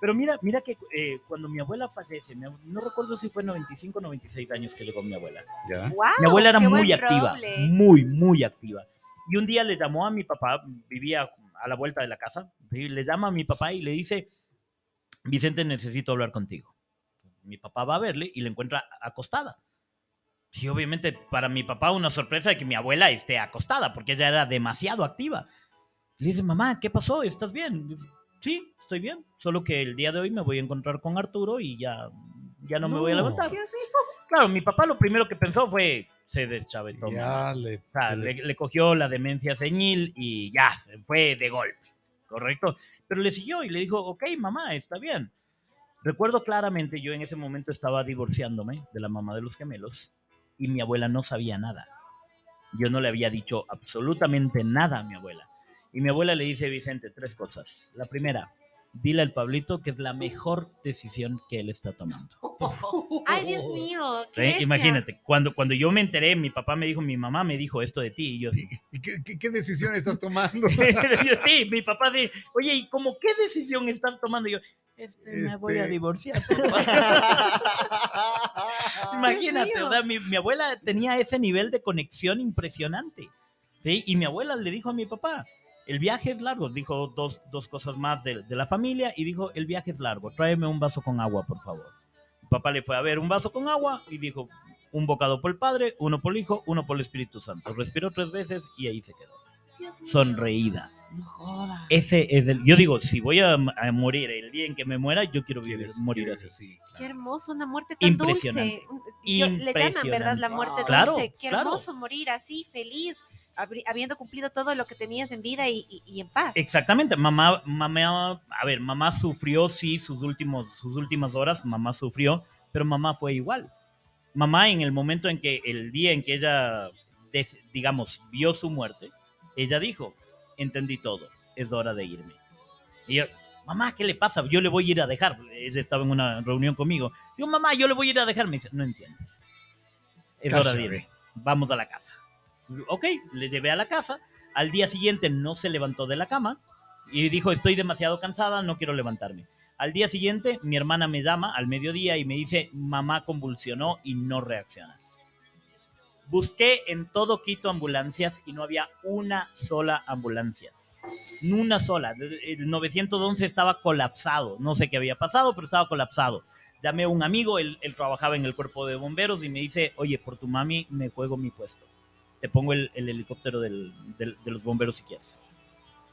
Pero mira, mira que eh, cuando mi abuela fallece, mi no recuerdo si fue 95 o 96 años que llegó mi abuela. Ya. Mi abuela era muy activa, roble. muy, muy activa. Y un día le llamó a mi papá, vivía a la vuelta de la casa, y le llama a mi papá y le dice, Vicente, necesito hablar contigo. Mi papá va a verle y le encuentra acostada. Y obviamente para mi papá una sorpresa de que mi abuela esté acostada, porque ella era demasiado activa. Le dice, mamá, ¿qué pasó? ¿Estás bien? Dice, Sí, estoy bien. Solo que el día de hoy me voy a encontrar con Arturo y ya, ya no, me voy a levantar. Claro, mi papá lo primero que pensó fue, se deschavetó. mamá". Ya le, O sea, se le, le- le cogió la demencia senil y ya, se fue de golpe, ¿correcto? Pero le siguió y le dijo, ok, mamá, está bien. Recuerdo claramente, yo en ese momento estaba divorciándome de la mamá de los gemelos y mi abuela no sabía nada. Yo no le había dicho absolutamente nada a mi abuela. Y mi abuela le dice a Vicente tres cosas. La primera, dile al Pablito que es la mejor decisión que él está tomando. Ay, Dios mío. qué ¿Sí? bestia. Imagínate, cuando, cuando yo me enteré, mi papá me dijo, mi mamá me dijo esto de ti. Y yo, ¿Y ¿Qué, qué, qué decisión estás tomando? Yo, sí, mi papá sí. Oye, ¿y cómo qué decisión estás tomando? Y yo, este, me voy a Este- divorciar. Imagínate, o sea, mi, mi abuela tenía ese nivel de conexión impresionante. ¿sí? Y mi abuela le dijo a mi papá, el viaje es largo. Dijo dos, dos cosas más de, de la familia y dijo, el viaje es largo, tráeme un vaso con agua, por favor. Mi papá le fue a ver un vaso con agua y dijo, un bocado por el Padre, uno por el Hijo, uno por el Espíritu Santo. Respiró tres veces y ahí se quedó sonreída. No jodas. Ese es el. Yo digo, si voy a, a morir el día en que me muera, yo quiero vivir, Quieres- morir quieres así. Qué claro. hermoso, una muerte tan Impresionante. dulce. Yo- le llaman, ¿verdad? La muerte Claro, dulce. Qué claro. hermoso morir así, feliz, habiendo cumplido todo lo que tenías en vida y, y- y en paz. Exactamente, mamá, mamá, a ver, mamá sufrió, sí, sus, últimos, sus últimas horas, mamá sufrió, pero mamá fue igual. Mamá en el momento en que, el día en que ella, des- digamos, vio su muerte, ella dijo, entendí todo, es hora de irme. Y yo, mamá, ¿qué le pasa? Yo le voy a ir a dejar. Ella estaba en una reunión conmigo. Digo, mamá, yo le voy a ir a dejar. Me dice, no entiendes. Es hora de Cállate. irme. Vamos a la casa. Ok, le llevé a la casa. Al día siguiente no se levantó de la cama y dijo, estoy demasiado cansada, no quiero levantarme. Al día siguiente, mi hermana me llama al mediodía y me dice, mamá convulsionó y no reacciona. Busqué en todo Quito ambulancias y no había una sola ambulancia. Una sola. El 911 estaba colapsado. No sé qué había pasado, pero estaba colapsado. Llamé a un amigo, él, él trabajaba en el cuerpo de bomberos y me dice, oye, por tu mami me juego mi puesto. Te pongo el, el helicóptero del- del- de los bomberos si quieres.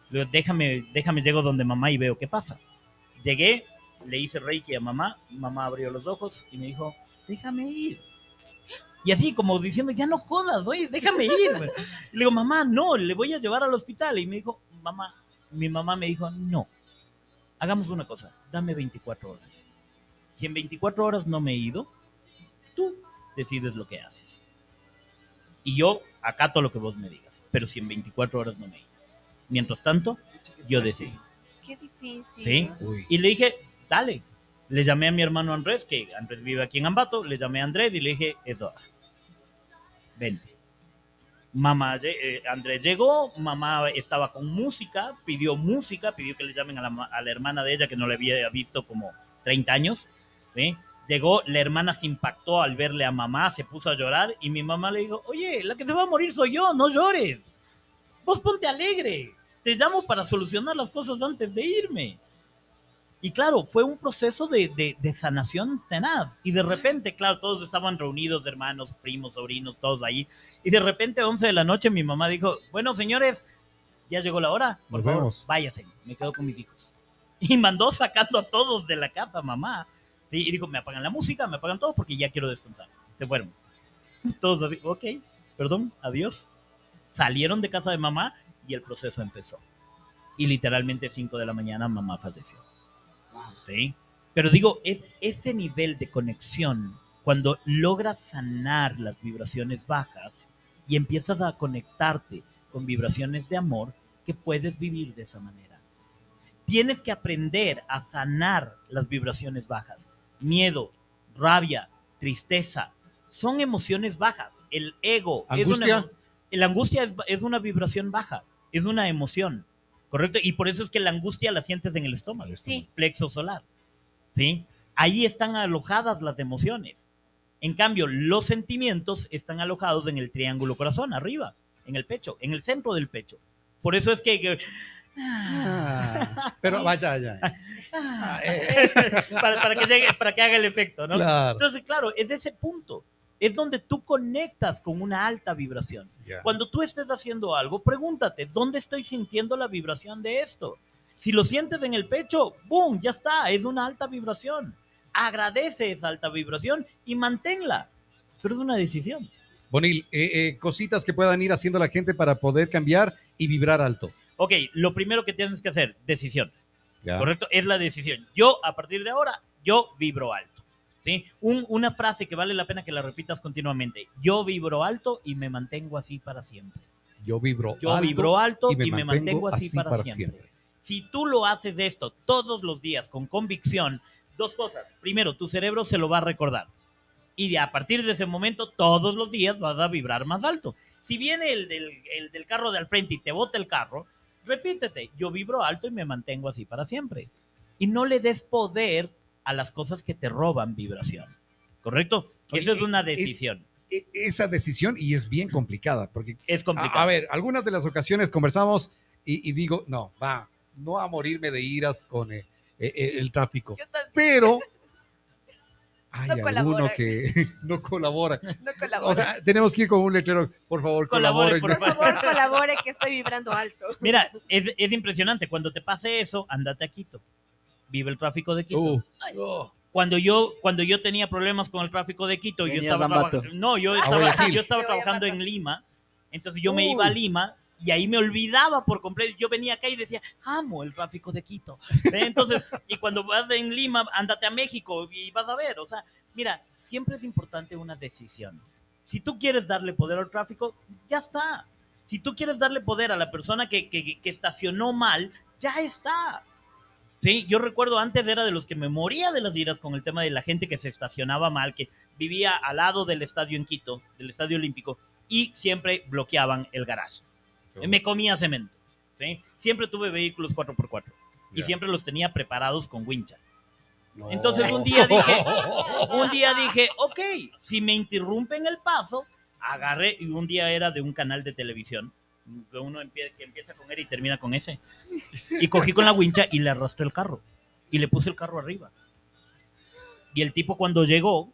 Le digo, déjame, déjame, llego donde mamá y veo qué pasa. Llegué, le hice reiki a mamá, mamá abrió los ojos y me dijo, déjame ir. Y así como diciendo, ya no jodas, oye, déjame ir. le digo, mamá, no, le voy a llevar al hospital. Y me dijo, mamá, mi mamá me dijo, no, hagamos una cosa, dame 24 horas. Si en 24 horas no me he ido, tú decides lo que haces. Y yo acato lo que vos me digas, pero si en 24 horas no me ido. Mientras tanto, yo decido. Qué difícil. ¿Sí? Uy. Y le dije, dale. Le llamé a mi hermano Andrés, que Andrés vive aquí en Ambato, le llamé a Andrés y le dije, es hora. Vente. Mamá, eh, Andrés llegó, mamá estaba con música, pidió música, pidió que le llamen a la, a la hermana de ella que no le había visto como 30 años. ¿sí? Llegó, la hermana se impactó al verle a mamá, se puso a llorar y mi mamá le dijo, oye, la que se va a morir soy yo, no llores. Vos ponte alegre. Te llamo para solucionar las cosas antes de irme. Y claro, fue un proceso de, de- de sanación tenaz. Y de repente, claro, todos estaban reunidos, hermanos, primos, sobrinos, todos ahí. Y de repente, 11 de la noche, mi mamá dijo, bueno, señores, ya llegó la hora. Por Nos favor, vemos. váyase. Me quedo con mis hijos. Y mandó sacando a todos de la casa, mamá. Y dijo, me apagan la música, me apagan todo porque ya quiero descansar. Se fueron. Todos así, ok, perdón, adiós. Salieron de casa de mamá y el proceso empezó. Y literalmente 5 de la mañana mamá falleció. ¿sí? Pero digo, es ese nivel de conexión, cuando logras sanar las vibraciones bajas y empiezas a conectarte con vibraciones de amor, que puedes vivir de esa manera. Tienes que aprender a sanar las vibraciones bajas. Miedo, rabia, tristeza, son emociones bajas. El ego es ¿Angustia? una... emo- La angustia es, es una vibración baja, es una emoción, ¿correcto? Y por eso es que la angustia la sientes en el estómago Sí. plexo solar. ¿Sí? Ahí están alojadas las emociones. En cambio, los sentimientos están alojados en el triángulo corazón, arriba, en el pecho, en el centro del pecho. Por eso es que... Ah, pero Sí. vaya, vaya. ah, eh, para, para que llegue- para que haga el efecto, ¿no? Claro. Entonces, claro, es de ese punto. Es donde tú conectas con una alta vibración. Cuando tú estés haciendo algo, pregúntate, ¿dónde estoy sintiendo la vibración de esto? Si lo sientes en el pecho, ¡boom! Ya está, es una alta vibración. Agradece esa alta vibración y manténla. Pero es una decisión. Bonil, eh, eh, cositas que puedan ir haciendo la gente para poder cambiar y vibrar alto. Ok, lo primero que tienes que hacer, decisión. Ya. ¿Correcto? Es la decisión. Yo, a partir de ahora, yo vibro alto. ¿Sí? Un- una frase que vale la pena que la repitas continuamente. Yo vibro alto y me mantengo así para siempre. Yo vibro Yo alto vibro alto y me, mantengo, así, para, siempre. siempre. Si tú lo haces de esto todos los días con convicción, dos cosas. Primero, tu cerebro se lo va a recordar. Y a partir de ese momento, todos los días vas a vibrar más alto. Si viene el del, el del carro de al frente y te bota el carro, repítete, yo vibro alto y me mantengo así para siempre. Y no le des poder a las cosas que te roban vibración. ¿Correcto? Oye, Esa es una es- decisión. E- Esa decisión y es bien complicada porque Es a, complicado. a ver, algunas de las ocasiones conversamos y, y digo, no, va, no a morirme de iras con eh, eh, el tráfico, pero hay No alguno colaboran. que no colabora. no colaboro. O sea, tenemos que ir con un letrero, por favor, Colabore, por Por favor, colabore que estoy vibrando alto. Mira, es, es impresionante. Cuando te pase eso, andate a Quito. Vive el tráfico de Quito. Uh, oh, Cuando yo cuando yo tenía problemas con el tráfico de Quito, yo Venías estaba no, yo A estaba, Guayaquil. yo estaba Yo voy a trabajando en Lima. Entonces yo me Uy. iba a Lima y ahí me olvidaba por completo. Yo venía acá y decía, amo el tráfico de Quito. Entonces, y cuando vas en Lima, ándate a México y vas a ver. O sea, mira, siempre es importante una decisión. Si tú quieres darle poder al tráfico, ya está. Si tú quieres darle poder a la persona que, que- que estacionó mal, ya está. Sí, yo recuerdo antes era de los que me moría de las iras con el tema de la gente que se estacionaba mal, que vivía al lado del estadio en Quito, del estadio olímpico, y siempre bloqueaban el garage. Me comía cemento. ¿sí? Siempre tuve vehículos 4x4 y siempre los tenía preparados con wincha. no. Entonces un día dije, un día dije, ok, si me interrumpen el paso, agarré y un día era de un canal de televisión. Que uno que empieza con R y termina con S. Y cogí con la wincha y le arrastré el carro. Y le puse el carro arriba. Y el tipo cuando llegó,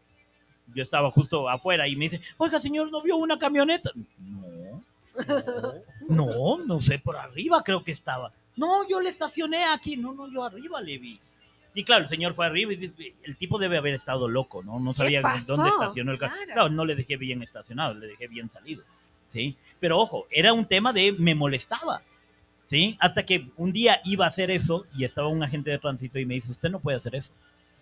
yo estaba justo afuera y me dice, oiga señor, ¿no vio una camioneta? No, no, no sé, por arriba creo que estaba. No, yo le estacioné aquí. No, no, yo arriba le vi. Y claro, el señor fue arriba y dice, el tipo debe haber estado loco, ¿no? No sabía dónde estacionó el carro. Claro. Claro, no le dejé bien estacionado, le dejé bien salido. ¿Sí? Pero ojo, era un tema de me molestaba. ¿Sí? Hasta que un día iba a hacer eso y estaba un agente de tránsito y me dice, usted no puede hacer eso.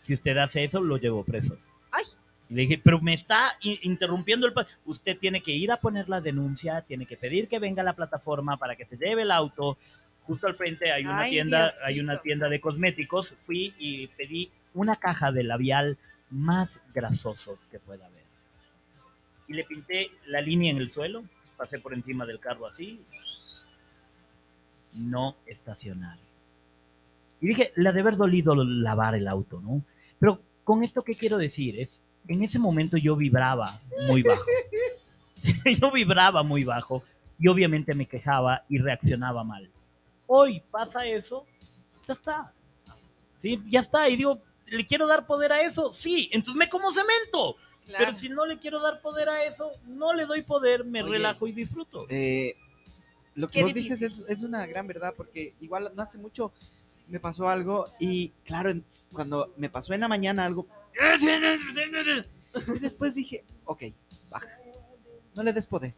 Si usted hace eso, lo llevo preso. Ay. Y le dije, pero me está interrumpiendo el... Usted tiene que ir a poner la denuncia, tiene que pedir que venga a la plataforma para que se lleve el auto. Justo al frente hay una Ay, tienda, hay una tienda de cosméticos. Fui y pedí una caja de labial más grasoso que pueda haber. Y le pinté la línea en el suelo, pasé por encima del carro así. No estacionar. Y dije, le ha de haber dolido lavar el auto, ¿no? Pero con esto, ¿qué quiero decir? Es, en ese momento yo vibraba muy bajo. yo vibraba muy bajo y obviamente me quejaba y reaccionaba mal. Hoy pasa eso, ya está. ¿Sí? Ya está. Y digo, ¿le quiero dar poder a eso? Sí, entonces me como cemento. Pero si no le quiero dar poder a eso, no le doy poder, me Oye, relajo y disfruto. Eh, lo que Qué vos dices es, es una gran verdad, porque igual no hace mucho me pasó algo y claro, cuando me pasó en la mañana algo, y después dije, ok, baja, no le des poder.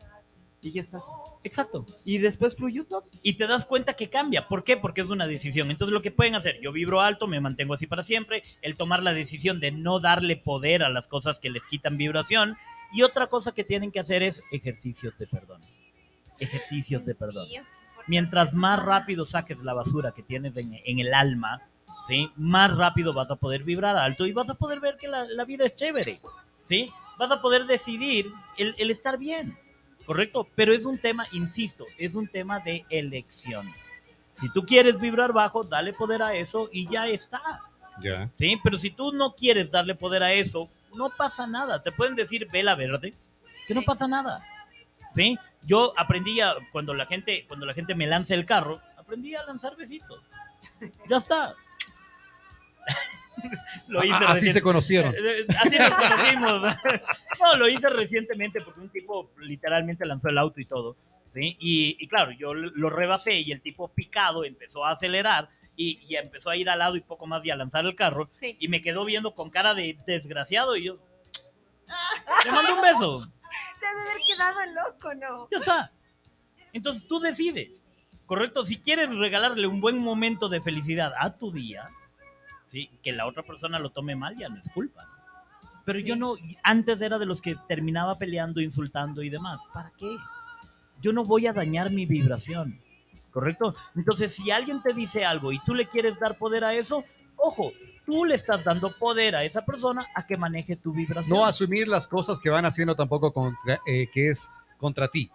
Y ya está. Exacto. Y después fluyó todo. y te das cuenta que cambia. ¿Por qué? Porque es una decisión. Entonces lo que pueden hacer, yo vibro alto, me mantengo así para siempre, el tomar la decisión de no darle poder a las cosas que les quitan vibración. Y otra cosa que tienen que hacer es ejercicios de perdón. Ejercicios de perdón. Mientras más rápido saques la basura que tienes en, en el alma, ¿sí? más rápido vas a poder vibrar alto y vas a poder ver que la, la vida es chévere. ¿sí? Vas a poder decidir el, el estar bien. ¿correcto? Pero es un tema, insisto, es un tema de elección. Si tú quieres vibrar bajo, dale poder a eso y ya está. Ya. ¿Sí? Pero si tú no quieres darle poder a eso, no pasa nada. Te pueden decir vela verde, que no pasa nada. ¿Sí? Yo aprendí a, cuando la gente, cuando la gente me lanza el carro, aprendí a lanzar besitos. Ya está. Lo hice Ah, así recién- se conocieron. eh, Así nos conocimos. No, lo hice recientemente porque un tipo literalmente lanzó el auto y todo. ¿sí? Y, y claro, yo lo rebasé y el tipo picado empezó a acelerar y, y empezó a ir al lado y poco más y a lanzar el carro. Sí. Y me quedó viendo con cara de desgraciado y yo le mando un beso. Se ha de haber quedado loco, ¿no? Ya está. Entonces tú decides, ¿correcto? Si quieres regalarle un buen momento de felicidad a tu día, ¿sí? que la otra persona lo tome mal ya no es culpa. Pero yo no, antes era de los que terminaba peleando, insultando y demás. ¿Para qué? Yo no voy a dañar mi vibración, ¿correcto? Entonces, si alguien te dice algo y tú le quieres dar poder a eso, ojo, tú le estás dando poder a esa persona a que maneje tu vibración. No asumir las cosas que van haciendo tampoco contra, eh, que es contra ti.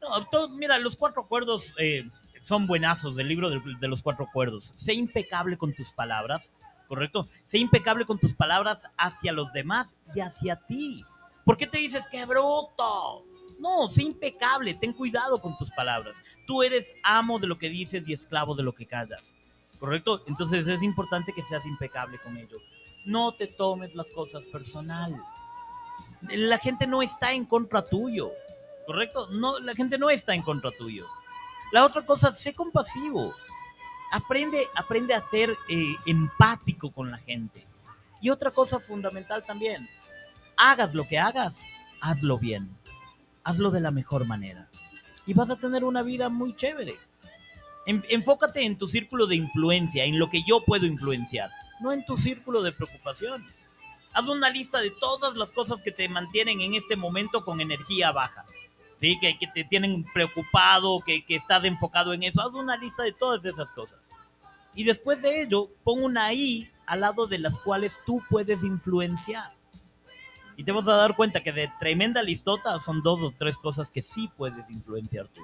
No, todo- mira, los cuatro acuerdos eh, son buenazos del libro de, de los cuatro acuerdos. Sé impecable con tus palabras, ¿correcto? Sé impecable con tus palabras hacia los demás y hacia ti. ¿Por qué te dices que bruto? No, sé impecable, ten cuidado con tus palabras. Tú eres amo de lo que dices y esclavo de lo que callas, ¿correcto? Entonces es importante que seas impecable con ello. No te tomes las cosas personal. La gente no está en contra tuyo. ¿correcto? No, la gente no está en contra tuyo. La otra cosa, sé compasivo. Aprende, aprende a ser eh, empático con la gente. Y otra cosa fundamental también, hagas lo que hagas, hazlo bien. Hazlo de la mejor manera. Y vas a tener una vida muy chévere. En- enfócate en tu círculo de influencia, en lo que yo puedo influenciar, no en tu círculo de preocupación. Haz una lista de todas las cosas que te mantienen en este momento con energía baja. ¿sí? Que, que te tienen preocupado, que, que estás enfocado en eso. Haz una lista de todas esas cosas. Y después de ello, pon una I al lado de las cuales tú puedes influenciar. Y te vas a dar cuenta que de tremenda listota son dos o tres cosas que sí puedes influenciar tú.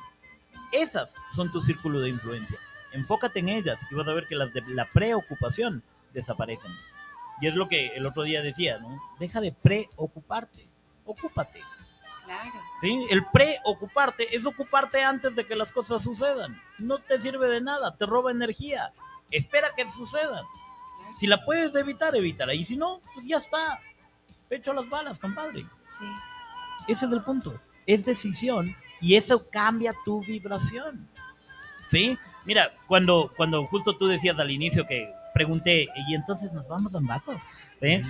Esas son tu círculo de influencia. Enfócate en ellas y vas a ver que las de la preocupación desaparecen. Y es lo que el otro día decía, ¿no? Deja de preocuparte, ocúpate. Claro. ¿sí? El preocuparte es ocuparte antes de que las cosas sucedan. No te sirve de nada, te roba energía. Espera que sucedan. Si la puedes evitar, evítala. Y si no, pues ya está. Pecho a las balas, compadre. Sí. Ese es el punto. Es decisión y eso cambia tu vibración. ¿Sí? Mira, cuando, cuando justo tú decías al inicio que pregunté, y entonces nos vamos a Ambato. ¿Sí?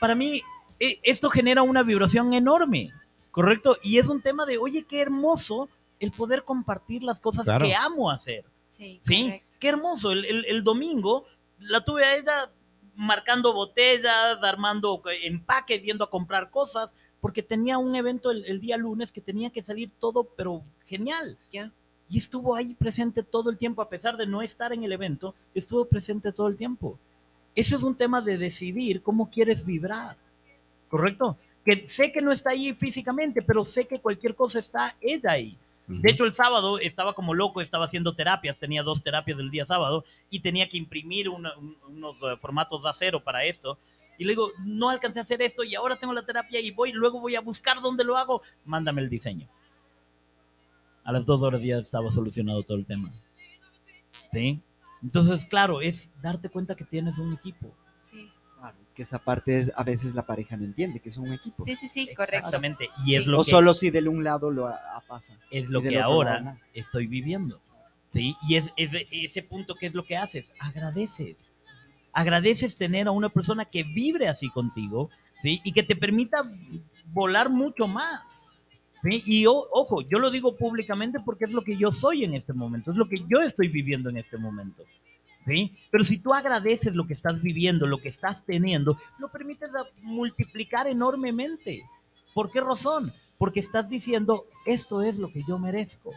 Para mí, e- esto genera una vibración enorme, ¿correcto? Y es un tema de, oye, qué hermoso el poder compartir las cosas Claro. que amo hacer. Sí, ¿Sí? Qué hermoso. El, el- el domingo la tuve a ella marcando botellas, armando empaques, yendo a comprar cosas, porque tenía un evento el, el día lunes que tenía que salir todo, pero genial. Ya. Y estuvo ahí presente todo el tiempo, a pesar de no estar en el evento, estuvo presente todo el tiempo. Eso es un tema de decidir cómo quieres vibrar, ¿correcto? Que sé que no está ahí físicamente, pero sé que cualquier cosa está ella ahí. De hecho, el sábado estaba como loco, estaba haciendo terapias, tenía dos terapias del día sábado y tenía que imprimir una- un- unos eh, formatos de acero para esto. Y le digo, no alcancé a hacer esto y ahora tengo la terapia y voy, luego voy a buscar dónde lo hago. Mándame el diseño. A las dos horas ya estaba solucionado todo el tema. ¿Sí? Entonces, claro, es darte cuenta que tienes un equipo. Claro, es que esa parte es, a veces la pareja no entiende, que es un equipo. sí, sí, sí, correcto. Exactamente. Y es Sí. lo o que... solo si de un lado lo a- a- pasa. es lo del que ahora lado, estoy viviendo. ¿sí? Y es, es ese punto que es lo que haces, agradeces. Agradeces tener a una persona que vibre así contigo ¿sí? y que te permita volar mucho más. ¿sí? Y o- ojo, yo lo digo públicamente porque es lo que yo soy en este momento, es lo que yo estoy viviendo en este momento. ¿Sí? Pero si tú agradeces lo que estás viviendo, lo que estás teniendo, lo permites a multiplicar enormemente. ¿Por qué razón? Porque estás diciendo, esto es lo que yo merezco.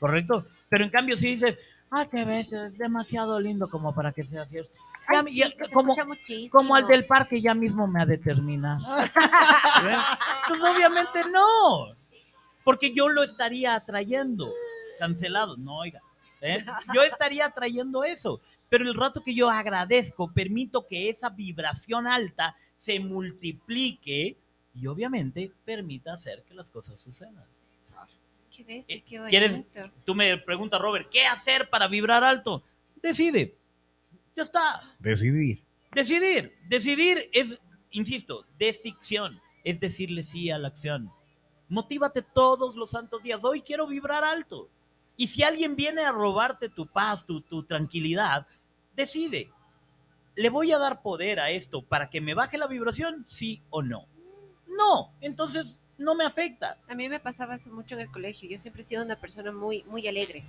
¿Correcto? Pero en cambio si dices, ah, qué bestia, es demasiado lindo como para que sea cierto. Ya- Ay, sí, ya- que se como, al del parque ya mismo me ha determinado. Pues obviamente no. Porque yo lo estaría atrayendo. Cancelado. No, oiga. ¿Eh? Yo estaría atrayendo eso. Pero el rato que yo agradezco, permito que esa vibración alta se multiplique y obviamente permita hacer que las cosas sucedan. Qué bestia, Eh, qué ¿quieres-. Tú me preguntas, Robert, ¿qué hacer para vibrar alto? Decide. Ya está. Decidir. Decidir. Decidir es, insisto, decisión. Es decirle sí a la acción. Motívate todos los santos días. Hoy quiero vibrar alto. Y si alguien viene a robarte tu paz, tu, tranquilidad, decide. ¿Le voy a dar poder a esto para que me baje la vibración? Sí o no. No. Entonces no me afecta. A mí me pasaba eso mucho en el colegio. Yo siempre he sido una persona muy, muy alegre.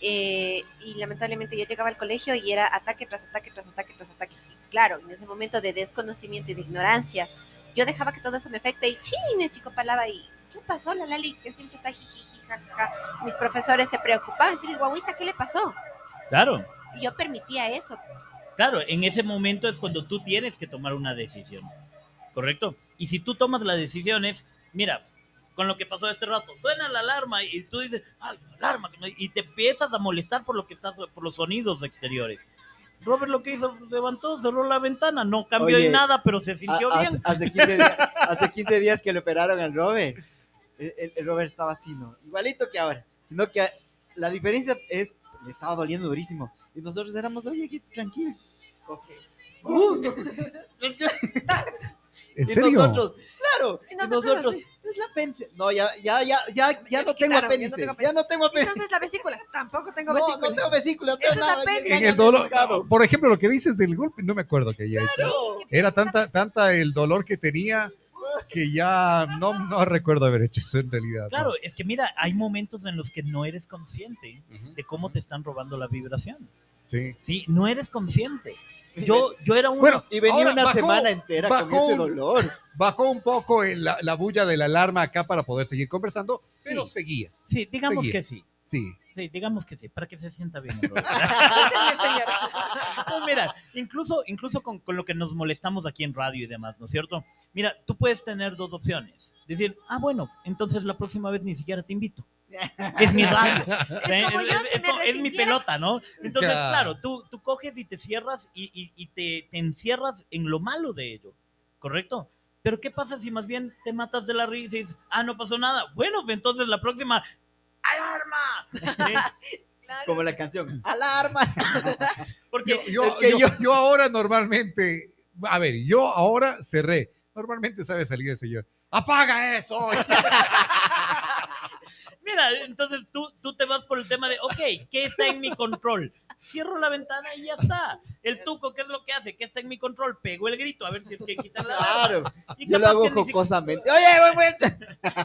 Eh, y lamentablemente yo llegaba al colegio y era ataque tras ataque, tras ataque, tras ataque. Y claro, en ese momento de desconocimiento y de ignorancia, yo dejaba que todo eso me afecte y ching, chico palaba y ¿qué pasó la Lali? Que siempre está jijiji, Mis profesores se preocupaban, sí, guaguita, ¿qué le pasó? Claro. Y yo permitía eso. Claro, en ese momento es cuando tú tienes que tomar una decisión, ¿correcto? Y si tú tomas la decisión es, mira, con lo que pasó este rato, suena la alarma y tú dices, ay, alarma, que no-", y te empiezas a molestar por lo que estás, por los sonidos exteriores. Robert lo que hizo, levantó, cerró la ventana, no cambió Oye, en nada, pero se sintió bien. Hace, hace 15 días, hace 15 días que le operaron al Robert. El, el- Robert estaba así, ¿no? Igualito que ahora. Sino que la diferencia es, le estaba doliendo durísimo. Y nosotros éramos, oye, aquí, tranquilo. Ok. Uh, ¿En y serio? nosotros, claro, Y y nosotros nosotros, así. es la apéndice. No, ya, ya, ya, ya, ya no tengo quitaron, ya no apéndice. tengo Ya no tengo apéndice. Entonces la vesícula, tampoco tengo No, vesícula. no tengo vesícula, no tengo Eso es nada. apéndice. En el dolor, tocado. por ejemplo, lo que dices del golpe, no me acuerdo que ya hecho. Claro. Era tanta, tanta el dolor que tenía que ya no, no recuerdo haber hecho eso en realidad. ¿no? Claro, es que mira, hay momentos en los que no eres consciente de cómo te están robando la vibración. Sí. Sí, no eres consciente. Yo, yo era uno, Bueno, Y venía una bajó- semana entera con ese un- dolor. Bajó un poco la, la bulla de la alarma acá para poder seguir conversando, pero Sí. seguía. sí, digamos seguía. que sí. Sí. Sí, digamos que sí, para que se sienta bien. Robert. No, mira, incluso, incluso con, con lo que nos molestamos aquí en radio y demás, ¿no es cierto? Mira, tú puedes tener dos opciones. Decir, ah, bueno, entonces la próxima vez ni siquiera te invito. Es mi radio. ¿eh? como yo, si es es mi pelota, ¿no? Entonces, claro, tú, tú coges y te cierras y, y- y te, te encierras en lo malo de ello, ¿correcto? Pero ¿qué pasa si más bien te matas de la risa y dices, ah, no pasó nada? Bueno, pues entonces la próxima, ¡alarma! ¿Sí? Claro. Como la canción. ¡Alarma! Porque Yo, Es que yo- yo- yo ahora normalmente, a ver, yo ahora cerré. Normalmente sabe salir el señor. ¡Apaga eso! Mira, entonces tú, tú te vas por el tema de, ok, ¿qué está en mi control? Cierro la ventana y ya está. El tuco, ¿qué es lo que hace? ¿Qué está en mi control? Pego el grito, a ver si es que quitan la. Claro. Y Yo lo capaz hago que ni siquiera- jocosamente. Oye, voy, voy.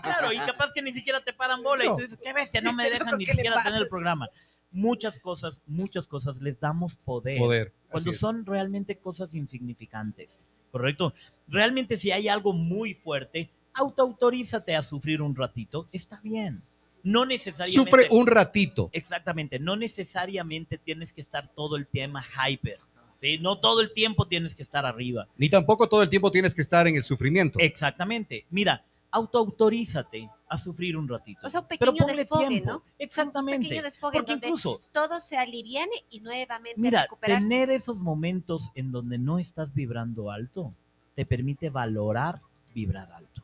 Claro, y capaz que ni siquiera te paran bola y tú dices, qué bestia, no me dejan ni ¿qué le siquiera tener el programa. Muchas cosas, muchas cosas les damos poder. Poder. cuando es. son realmente cosas insignificantes, ¿correcto? Realmente si hay algo muy fuerte, autoautorízate a sufrir un ratito, está bien. No necesariamente... Sufre un ratito. Exactamente, no necesariamente tienes que estar todo el tema hyper, ¿sí? No todo el tiempo tienes que estar arriba. Ni tampoco todo el tiempo tienes que estar en el sufrimiento. Exactamente, mira, autoautorízate a sufrir un ratito. O sea, un pero pequeño ponle desfogue, tiempo. ¿no? Exactamente. pequeño desfogue Porque donde incluso, Todo se aliviane y nuevamente mira, recuperarse. tener esos momentos en donde no estás vibrando alto te permite valorar vibrar alto.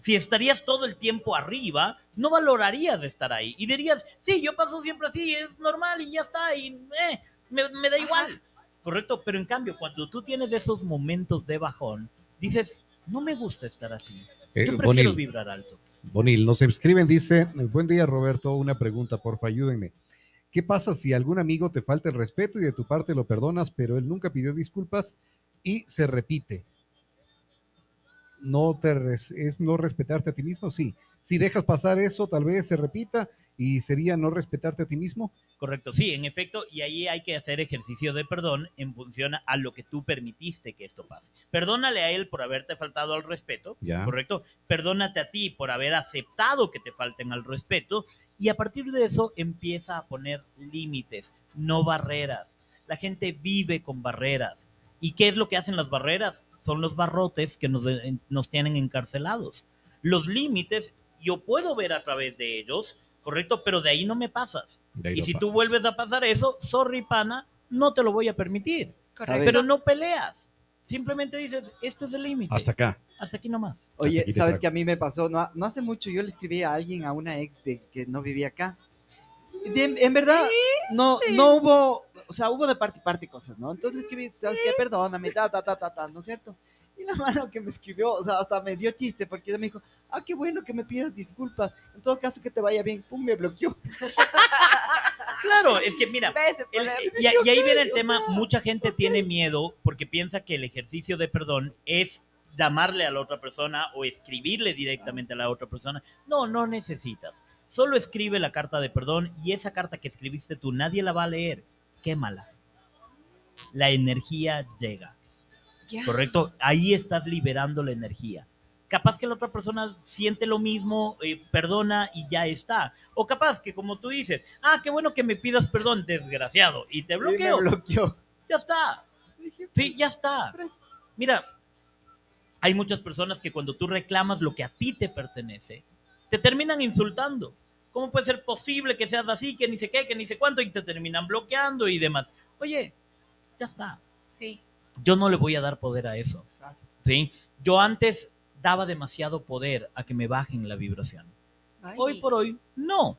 Si estarías todo el tiempo arriba, no valorarías de estar ahí. Y dirías, sí, yo paso siempre así, es normal y ya está, y eh, me, me da igual. Correcto, pero en cambio, cuando tú tienes esos momentos de bajón, dices, no me gusta estar así. Eh, Yo prefiero Bonil, vibrar alto. Bonil, nos escriben, dice, buen día Roberto, una pregunta, porfa, ayúdenme. ¿Qué pasa si algún amigo te falta el respeto y de tu parte lo perdonas, pero él nunca pidió disculpas y se repite? ¿No te res- es no respetarte a ti mismo? Sí. Si dejas pasar eso, tal vez se repita y sería no respetarte a ti mismo. Correcto, sí, en efecto, y ahí hay que hacer ejercicio de perdón en función a lo que tú permitiste que esto pase. Perdónale a él por haberte faltado al respeto, Ya. correcto. Perdónate a ti por haber aceptado que te falten al respeto y a partir de eso empieza a poner límites, no barreras. La gente vive con barreras. ¿Y qué es lo que hacen las barreras? Son los barrotes que nos, nos tienen encarcelados. Los límites yo puedo ver a través de ellos, correcto, pero de ahí no me pasas. Y no si tú vuelves a pasar eso, sorry pana, no te lo voy a permitir. Correcto. Pero no peleas. Simplemente dices, esto es el límite. Hasta acá. Hasta aquí nomás. Oye, aquí ¿sabes qué a mí me pasó? No, no hace mucho yo le escribí a alguien, a una ex de que no vivía acá. De- en verdad, no, no hubo, o sea, hubo de parte y parte cosas, ¿no? Entonces le escribí, ¿sabes qué? Perdóname, ta, ta, ta, ta, ta, ¿no es cierto? Y la mano que me escribió, o sea, hasta me dio chiste, porque ella me dijo, ah, qué bueno que me pidas disculpas, en todo caso que te vaya bien, pum, me bloqueó. Claro, es que mira, puede- y, y ahí viene el tema, mucha gente tiene miedo porque piensa que el ejercicio de perdón es llamarle a la otra persona o escribirle directamente a la otra persona. No, no necesitas. Solo escribe la carta de perdón y esa carta que escribiste tú nadie la va a leer. Quémala. La energía llega. ¿correcto? Ahí estás liberando la energía. Capaz que la otra persona siente lo mismo, eh, perdona y ya está. O capaz que como tú dices, ah, qué bueno que me pidas perdón, desgraciado, y te Y me bloqueo. bloqueó. Ya está. Sí, ya está. Mira, hay muchas personas que cuando tú reclamas lo que a ti te pertenece, te terminan insultando. ¿Cómo puede ser posible que seas así, que ni sé qué, que ni sé cuánto, y te terminan bloqueando y demás? Oye, ya está Sí. yo no le voy a dar poder a eso. ¿sí? Yo antes daba demasiado poder a que me bajen la vibración. Ay. Hoy por hoy, no.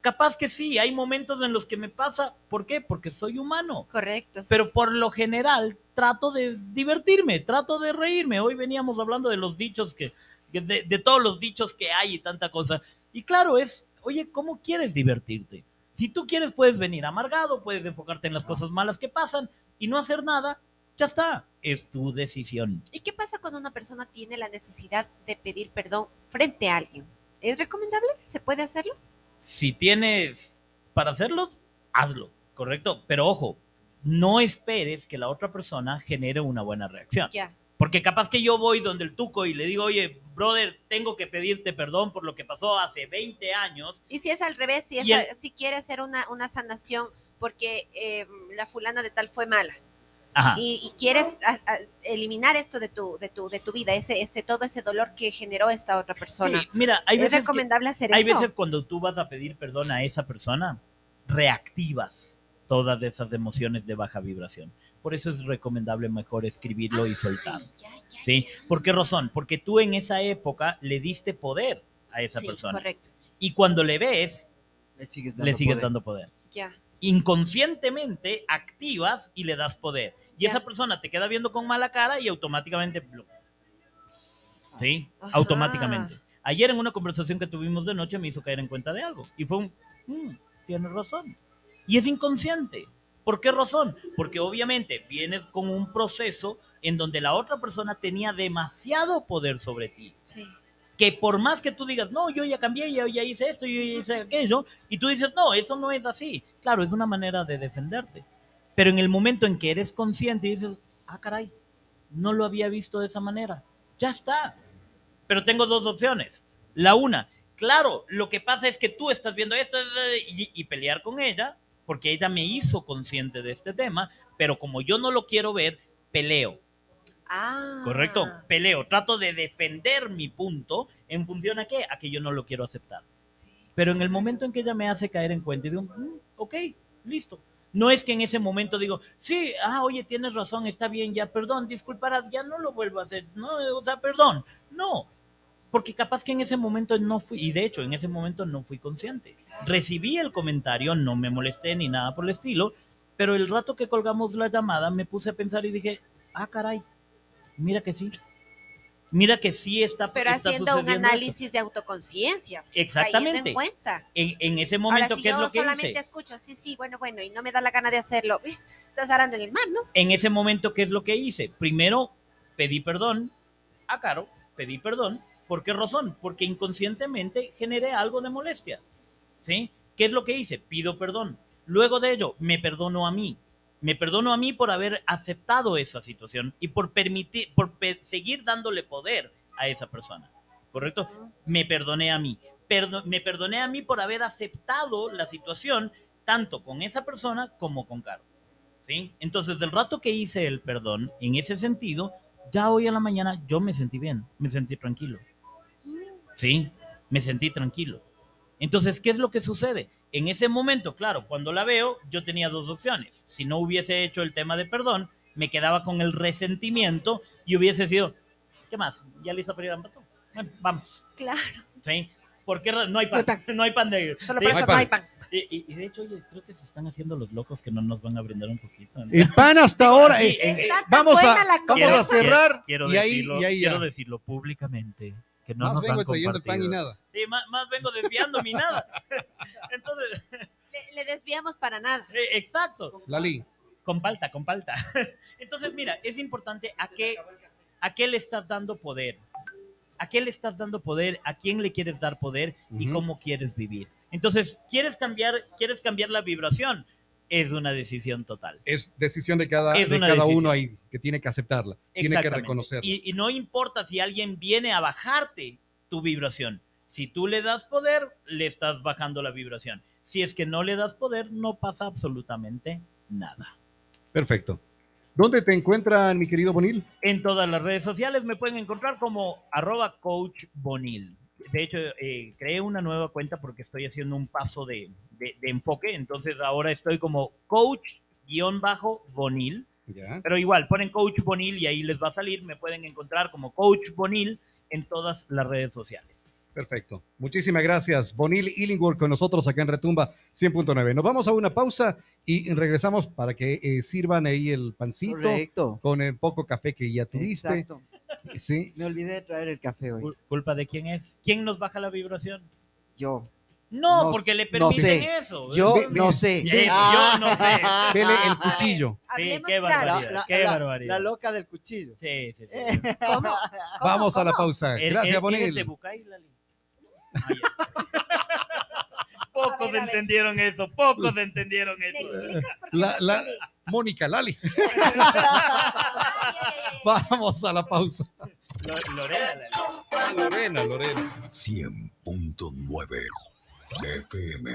Capaz que sí, hay momentos en los que me pasa. ¿Por qué? Porque soy humano. Correcto. sí. Pero por lo general trato de divertirme, trato de reírme. Hoy veníamos hablando de los dichos que, que de, de todos los dichos que hay y tanta cosa. Y claro, es, oye, ¿cómo quieres divertirte? Si tú quieres, puedes venir amargado, puedes enfocarte en las cosas malas que pasan y no hacer nada. Ya está, es tu decisión. ¿Y qué pasa cuando una persona tiene la necesidad de pedir perdón frente a alguien? ¿Es recomendable? ¿Se puede hacerlo? Si tienes para hacerlos, hazlo, ¿correcto? Pero ojo, no esperes que la otra persona genere una buena reacción. Ya. Porque capaz que yo voy donde el tuco y le digo, oye, brother, tengo que pedirte perdón por lo que pasó hace 20 años. Y si es al revés, si, es el- si quiere hacer una, una sanación porque eh, la fulana de tal fue mala Ajá. y, y quieres a- a- eliminar esto de tu, de tu, de tu vida, ese, ese, todo ese dolor que generó esta otra persona. Sí, mira, hay ¿Es veces, que- recomendable hacer hay eso? veces cuando tú vas a pedir perdón a esa persona, reactivas todas esas emociones de baja vibración. Por eso es recomendable mejor escribirlo y soltar. Ay, ya, ya, ¿Sí? ya. ¿Por qué razón? Porque tú en esa época le diste poder a esa Sí, persona. Correcto. Y cuando le ves, Le sigues dando le sigues poder. dando poder. Ya. Inconscientemente activas y le das poder. Y Ya. esa persona te queda viendo con mala cara y automáticamente... ¿Sí? Ajá. Automáticamente. Ayer en una conversación que tuvimos de noche me hizo caer en cuenta de algo. Y fue un... "Mm, tienes razón. Y es inconsciente. ¿Por qué razón? Porque obviamente vienes con un proceso en donde la otra persona tenía demasiado poder sobre ti Sí. que por más que tú digas, no, yo ya cambié, yo ya hice esto, yo ya hice aquello, y tú dices, no, eso no es así. Claro, es una manera de defenderte. Pero en el momento en que eres consciente y dices, ah, caray, no lo había visto de esa manera, ya está. Pero tengo dos opciones. La una, claro, lo que pasa es que tú estás viendo esto y, y pelear con ella, porque ella me hizo consciente de este tema, pero como yo no lo quiero ver, peleo. Ah. Correcto, peleo, trato de defender mi punto en función a qué, a que yo no lo quiero aceptar. Pero en el momento en que ella me hace caer en cuenta y digo, "Mm, ok, listo. No es que en ese momento digo, sí, ah, oye, tienes razón, está bien, ya, perdón, disculparás, ya no lo vuelvo a hacer, no, o sea, perdón, no. Porque capaz que en ese momento no fui, y de hecho en ese momento no fui consciente. Recibí el comentario, no me molesté ni nada por el estilo, pero el rato que colgamos la llamada me puse a pensar y dije, ah, caray, mira que sí. Mira que sí está, Pero está haciendo un sucediendo esto. análisis de autoconciencia. Exactamente. en cuenta. En, en ese Ahora, momento, si ¿qué es lo que solamente hice? escucho, sí, sí, bueno, bueno, y no me da la gana de hacerlo, estás arando en el mar, ¿no? En ese momento, ¿qué es lo que hice? Primero, pedí perdón a Caro, pedí perdón. ¿Por qué razón? Porque inconscientemente generé algo de molestia. ¿Sí? ¿Qué es lo que hice? Pido perdón. Luego de ello, me perdono a mí. Me perdono a mí por haber aceptado esa situación y por permitir, por pe- seguir dándole poder a esa persona. ¿Correcto? me perdoné a mí. Perdo- me perdoné a mí por haber aceptado la situación tanto con esa persona como con Caro. ¿Sí? Entonces, del rato que hice el perdón, en ese sentido, ya hoy a la mañana yo me sentí bien, me sentí tranquilo. ¿Sí? Me sentí tranquilo. Entonces, ¿qué es lo que sucede? En ese momento, claro, cuando la veo, yo tenía dos opciones. Si no hubiese hecho el tema de perdón, me quedaba con el resentimiento y hubiese sido, ¿qué más? ¿Ya lista para ir al ratón? Bueno, vamos. Claro. ¿Sí? ¿Por qué ra- no hay pan? No hay No hay pan de... Solo Sí, por eso hay no hay pan. y, y- y de hecho, oye, creo que se están haciendo los locos que no nos van a brindar un poquito. ¿no? El pan hasta ahora. Sí, eh, eh, tan vamos a, la vamos a cerrar quiero y ahí, decirlo, y ahí ya. quiero decirlo públicamente. Que no Más nos vengo han trayendo el pan y nada. Sí, más, más vengo desviando mi nada. Entonces, Le, le desviamos para nada. eh, exacto. Lali, Con palta, con palta. Entonces, mira, es importante a qué, a qué le estás dando poder. ¿A qué le estás dando poder? ¿A quién le quieres dar poder? ¿Y cómo quieres vivir? Entonces, ¿quieres cambiar, ¿quieres cambiar la vibración? Es una decisión total. es decisión de cada, de cada decisión. uno ahí que tiene que aceptarla, tiene que reconocerla. Y, y no importa si alguien viene a bajarte tu vibración. Si tú le das poder, le estás bajando la vibración. Si es que no le das poder, no pasa absolutamente nada. Perfecto. ¿Dónde te encuentran, mi querido Bonil? En todas las redes sociales me pueden encontrar como arroba coach bonil. De hecho, eh, creé una nueva cuenta porque estoy haciendo un paso de, de- de enfoque. Entonces ahora estoy como coach-bonil. Pero igual, ponen coach bonil y ahí les va a salir. Me pueden encontrar como coach bonil en todas las redes sociales. Perfecto. Muchísimas gracias. Bonil Illingworth con nosotros acá en Retumba 100.9. Nos vamos a una pausa y regresamos para que eh, sirvan ahí el pancito Correcto. con el poco café que ya tuviste. Exacto. Sí. Me olvidé de traer el café hoy. Cul- ¿Culpa de quién es? ¿Quién nos baja la vibración? Yo. No, No- porque le no permiten sé. eso. Yo Ve- no sé. ve- Ah. yo no sé. Vele el cuchillo. Sí, qué barbaridad. La, qué la- barbaridad. la loca del cuchillo. Sí, sí, sí. Eh, ¿Cómo? Vamos a la pausa. ¿Eres- Gracias, Bonil. Ah. Pocos A ver, a ver. entendieron eso, pocos entendieron ¿Me eso. La, la? Mónica Lali. Vamos a la pausa. Lorena, Lorena. 100.9 FM.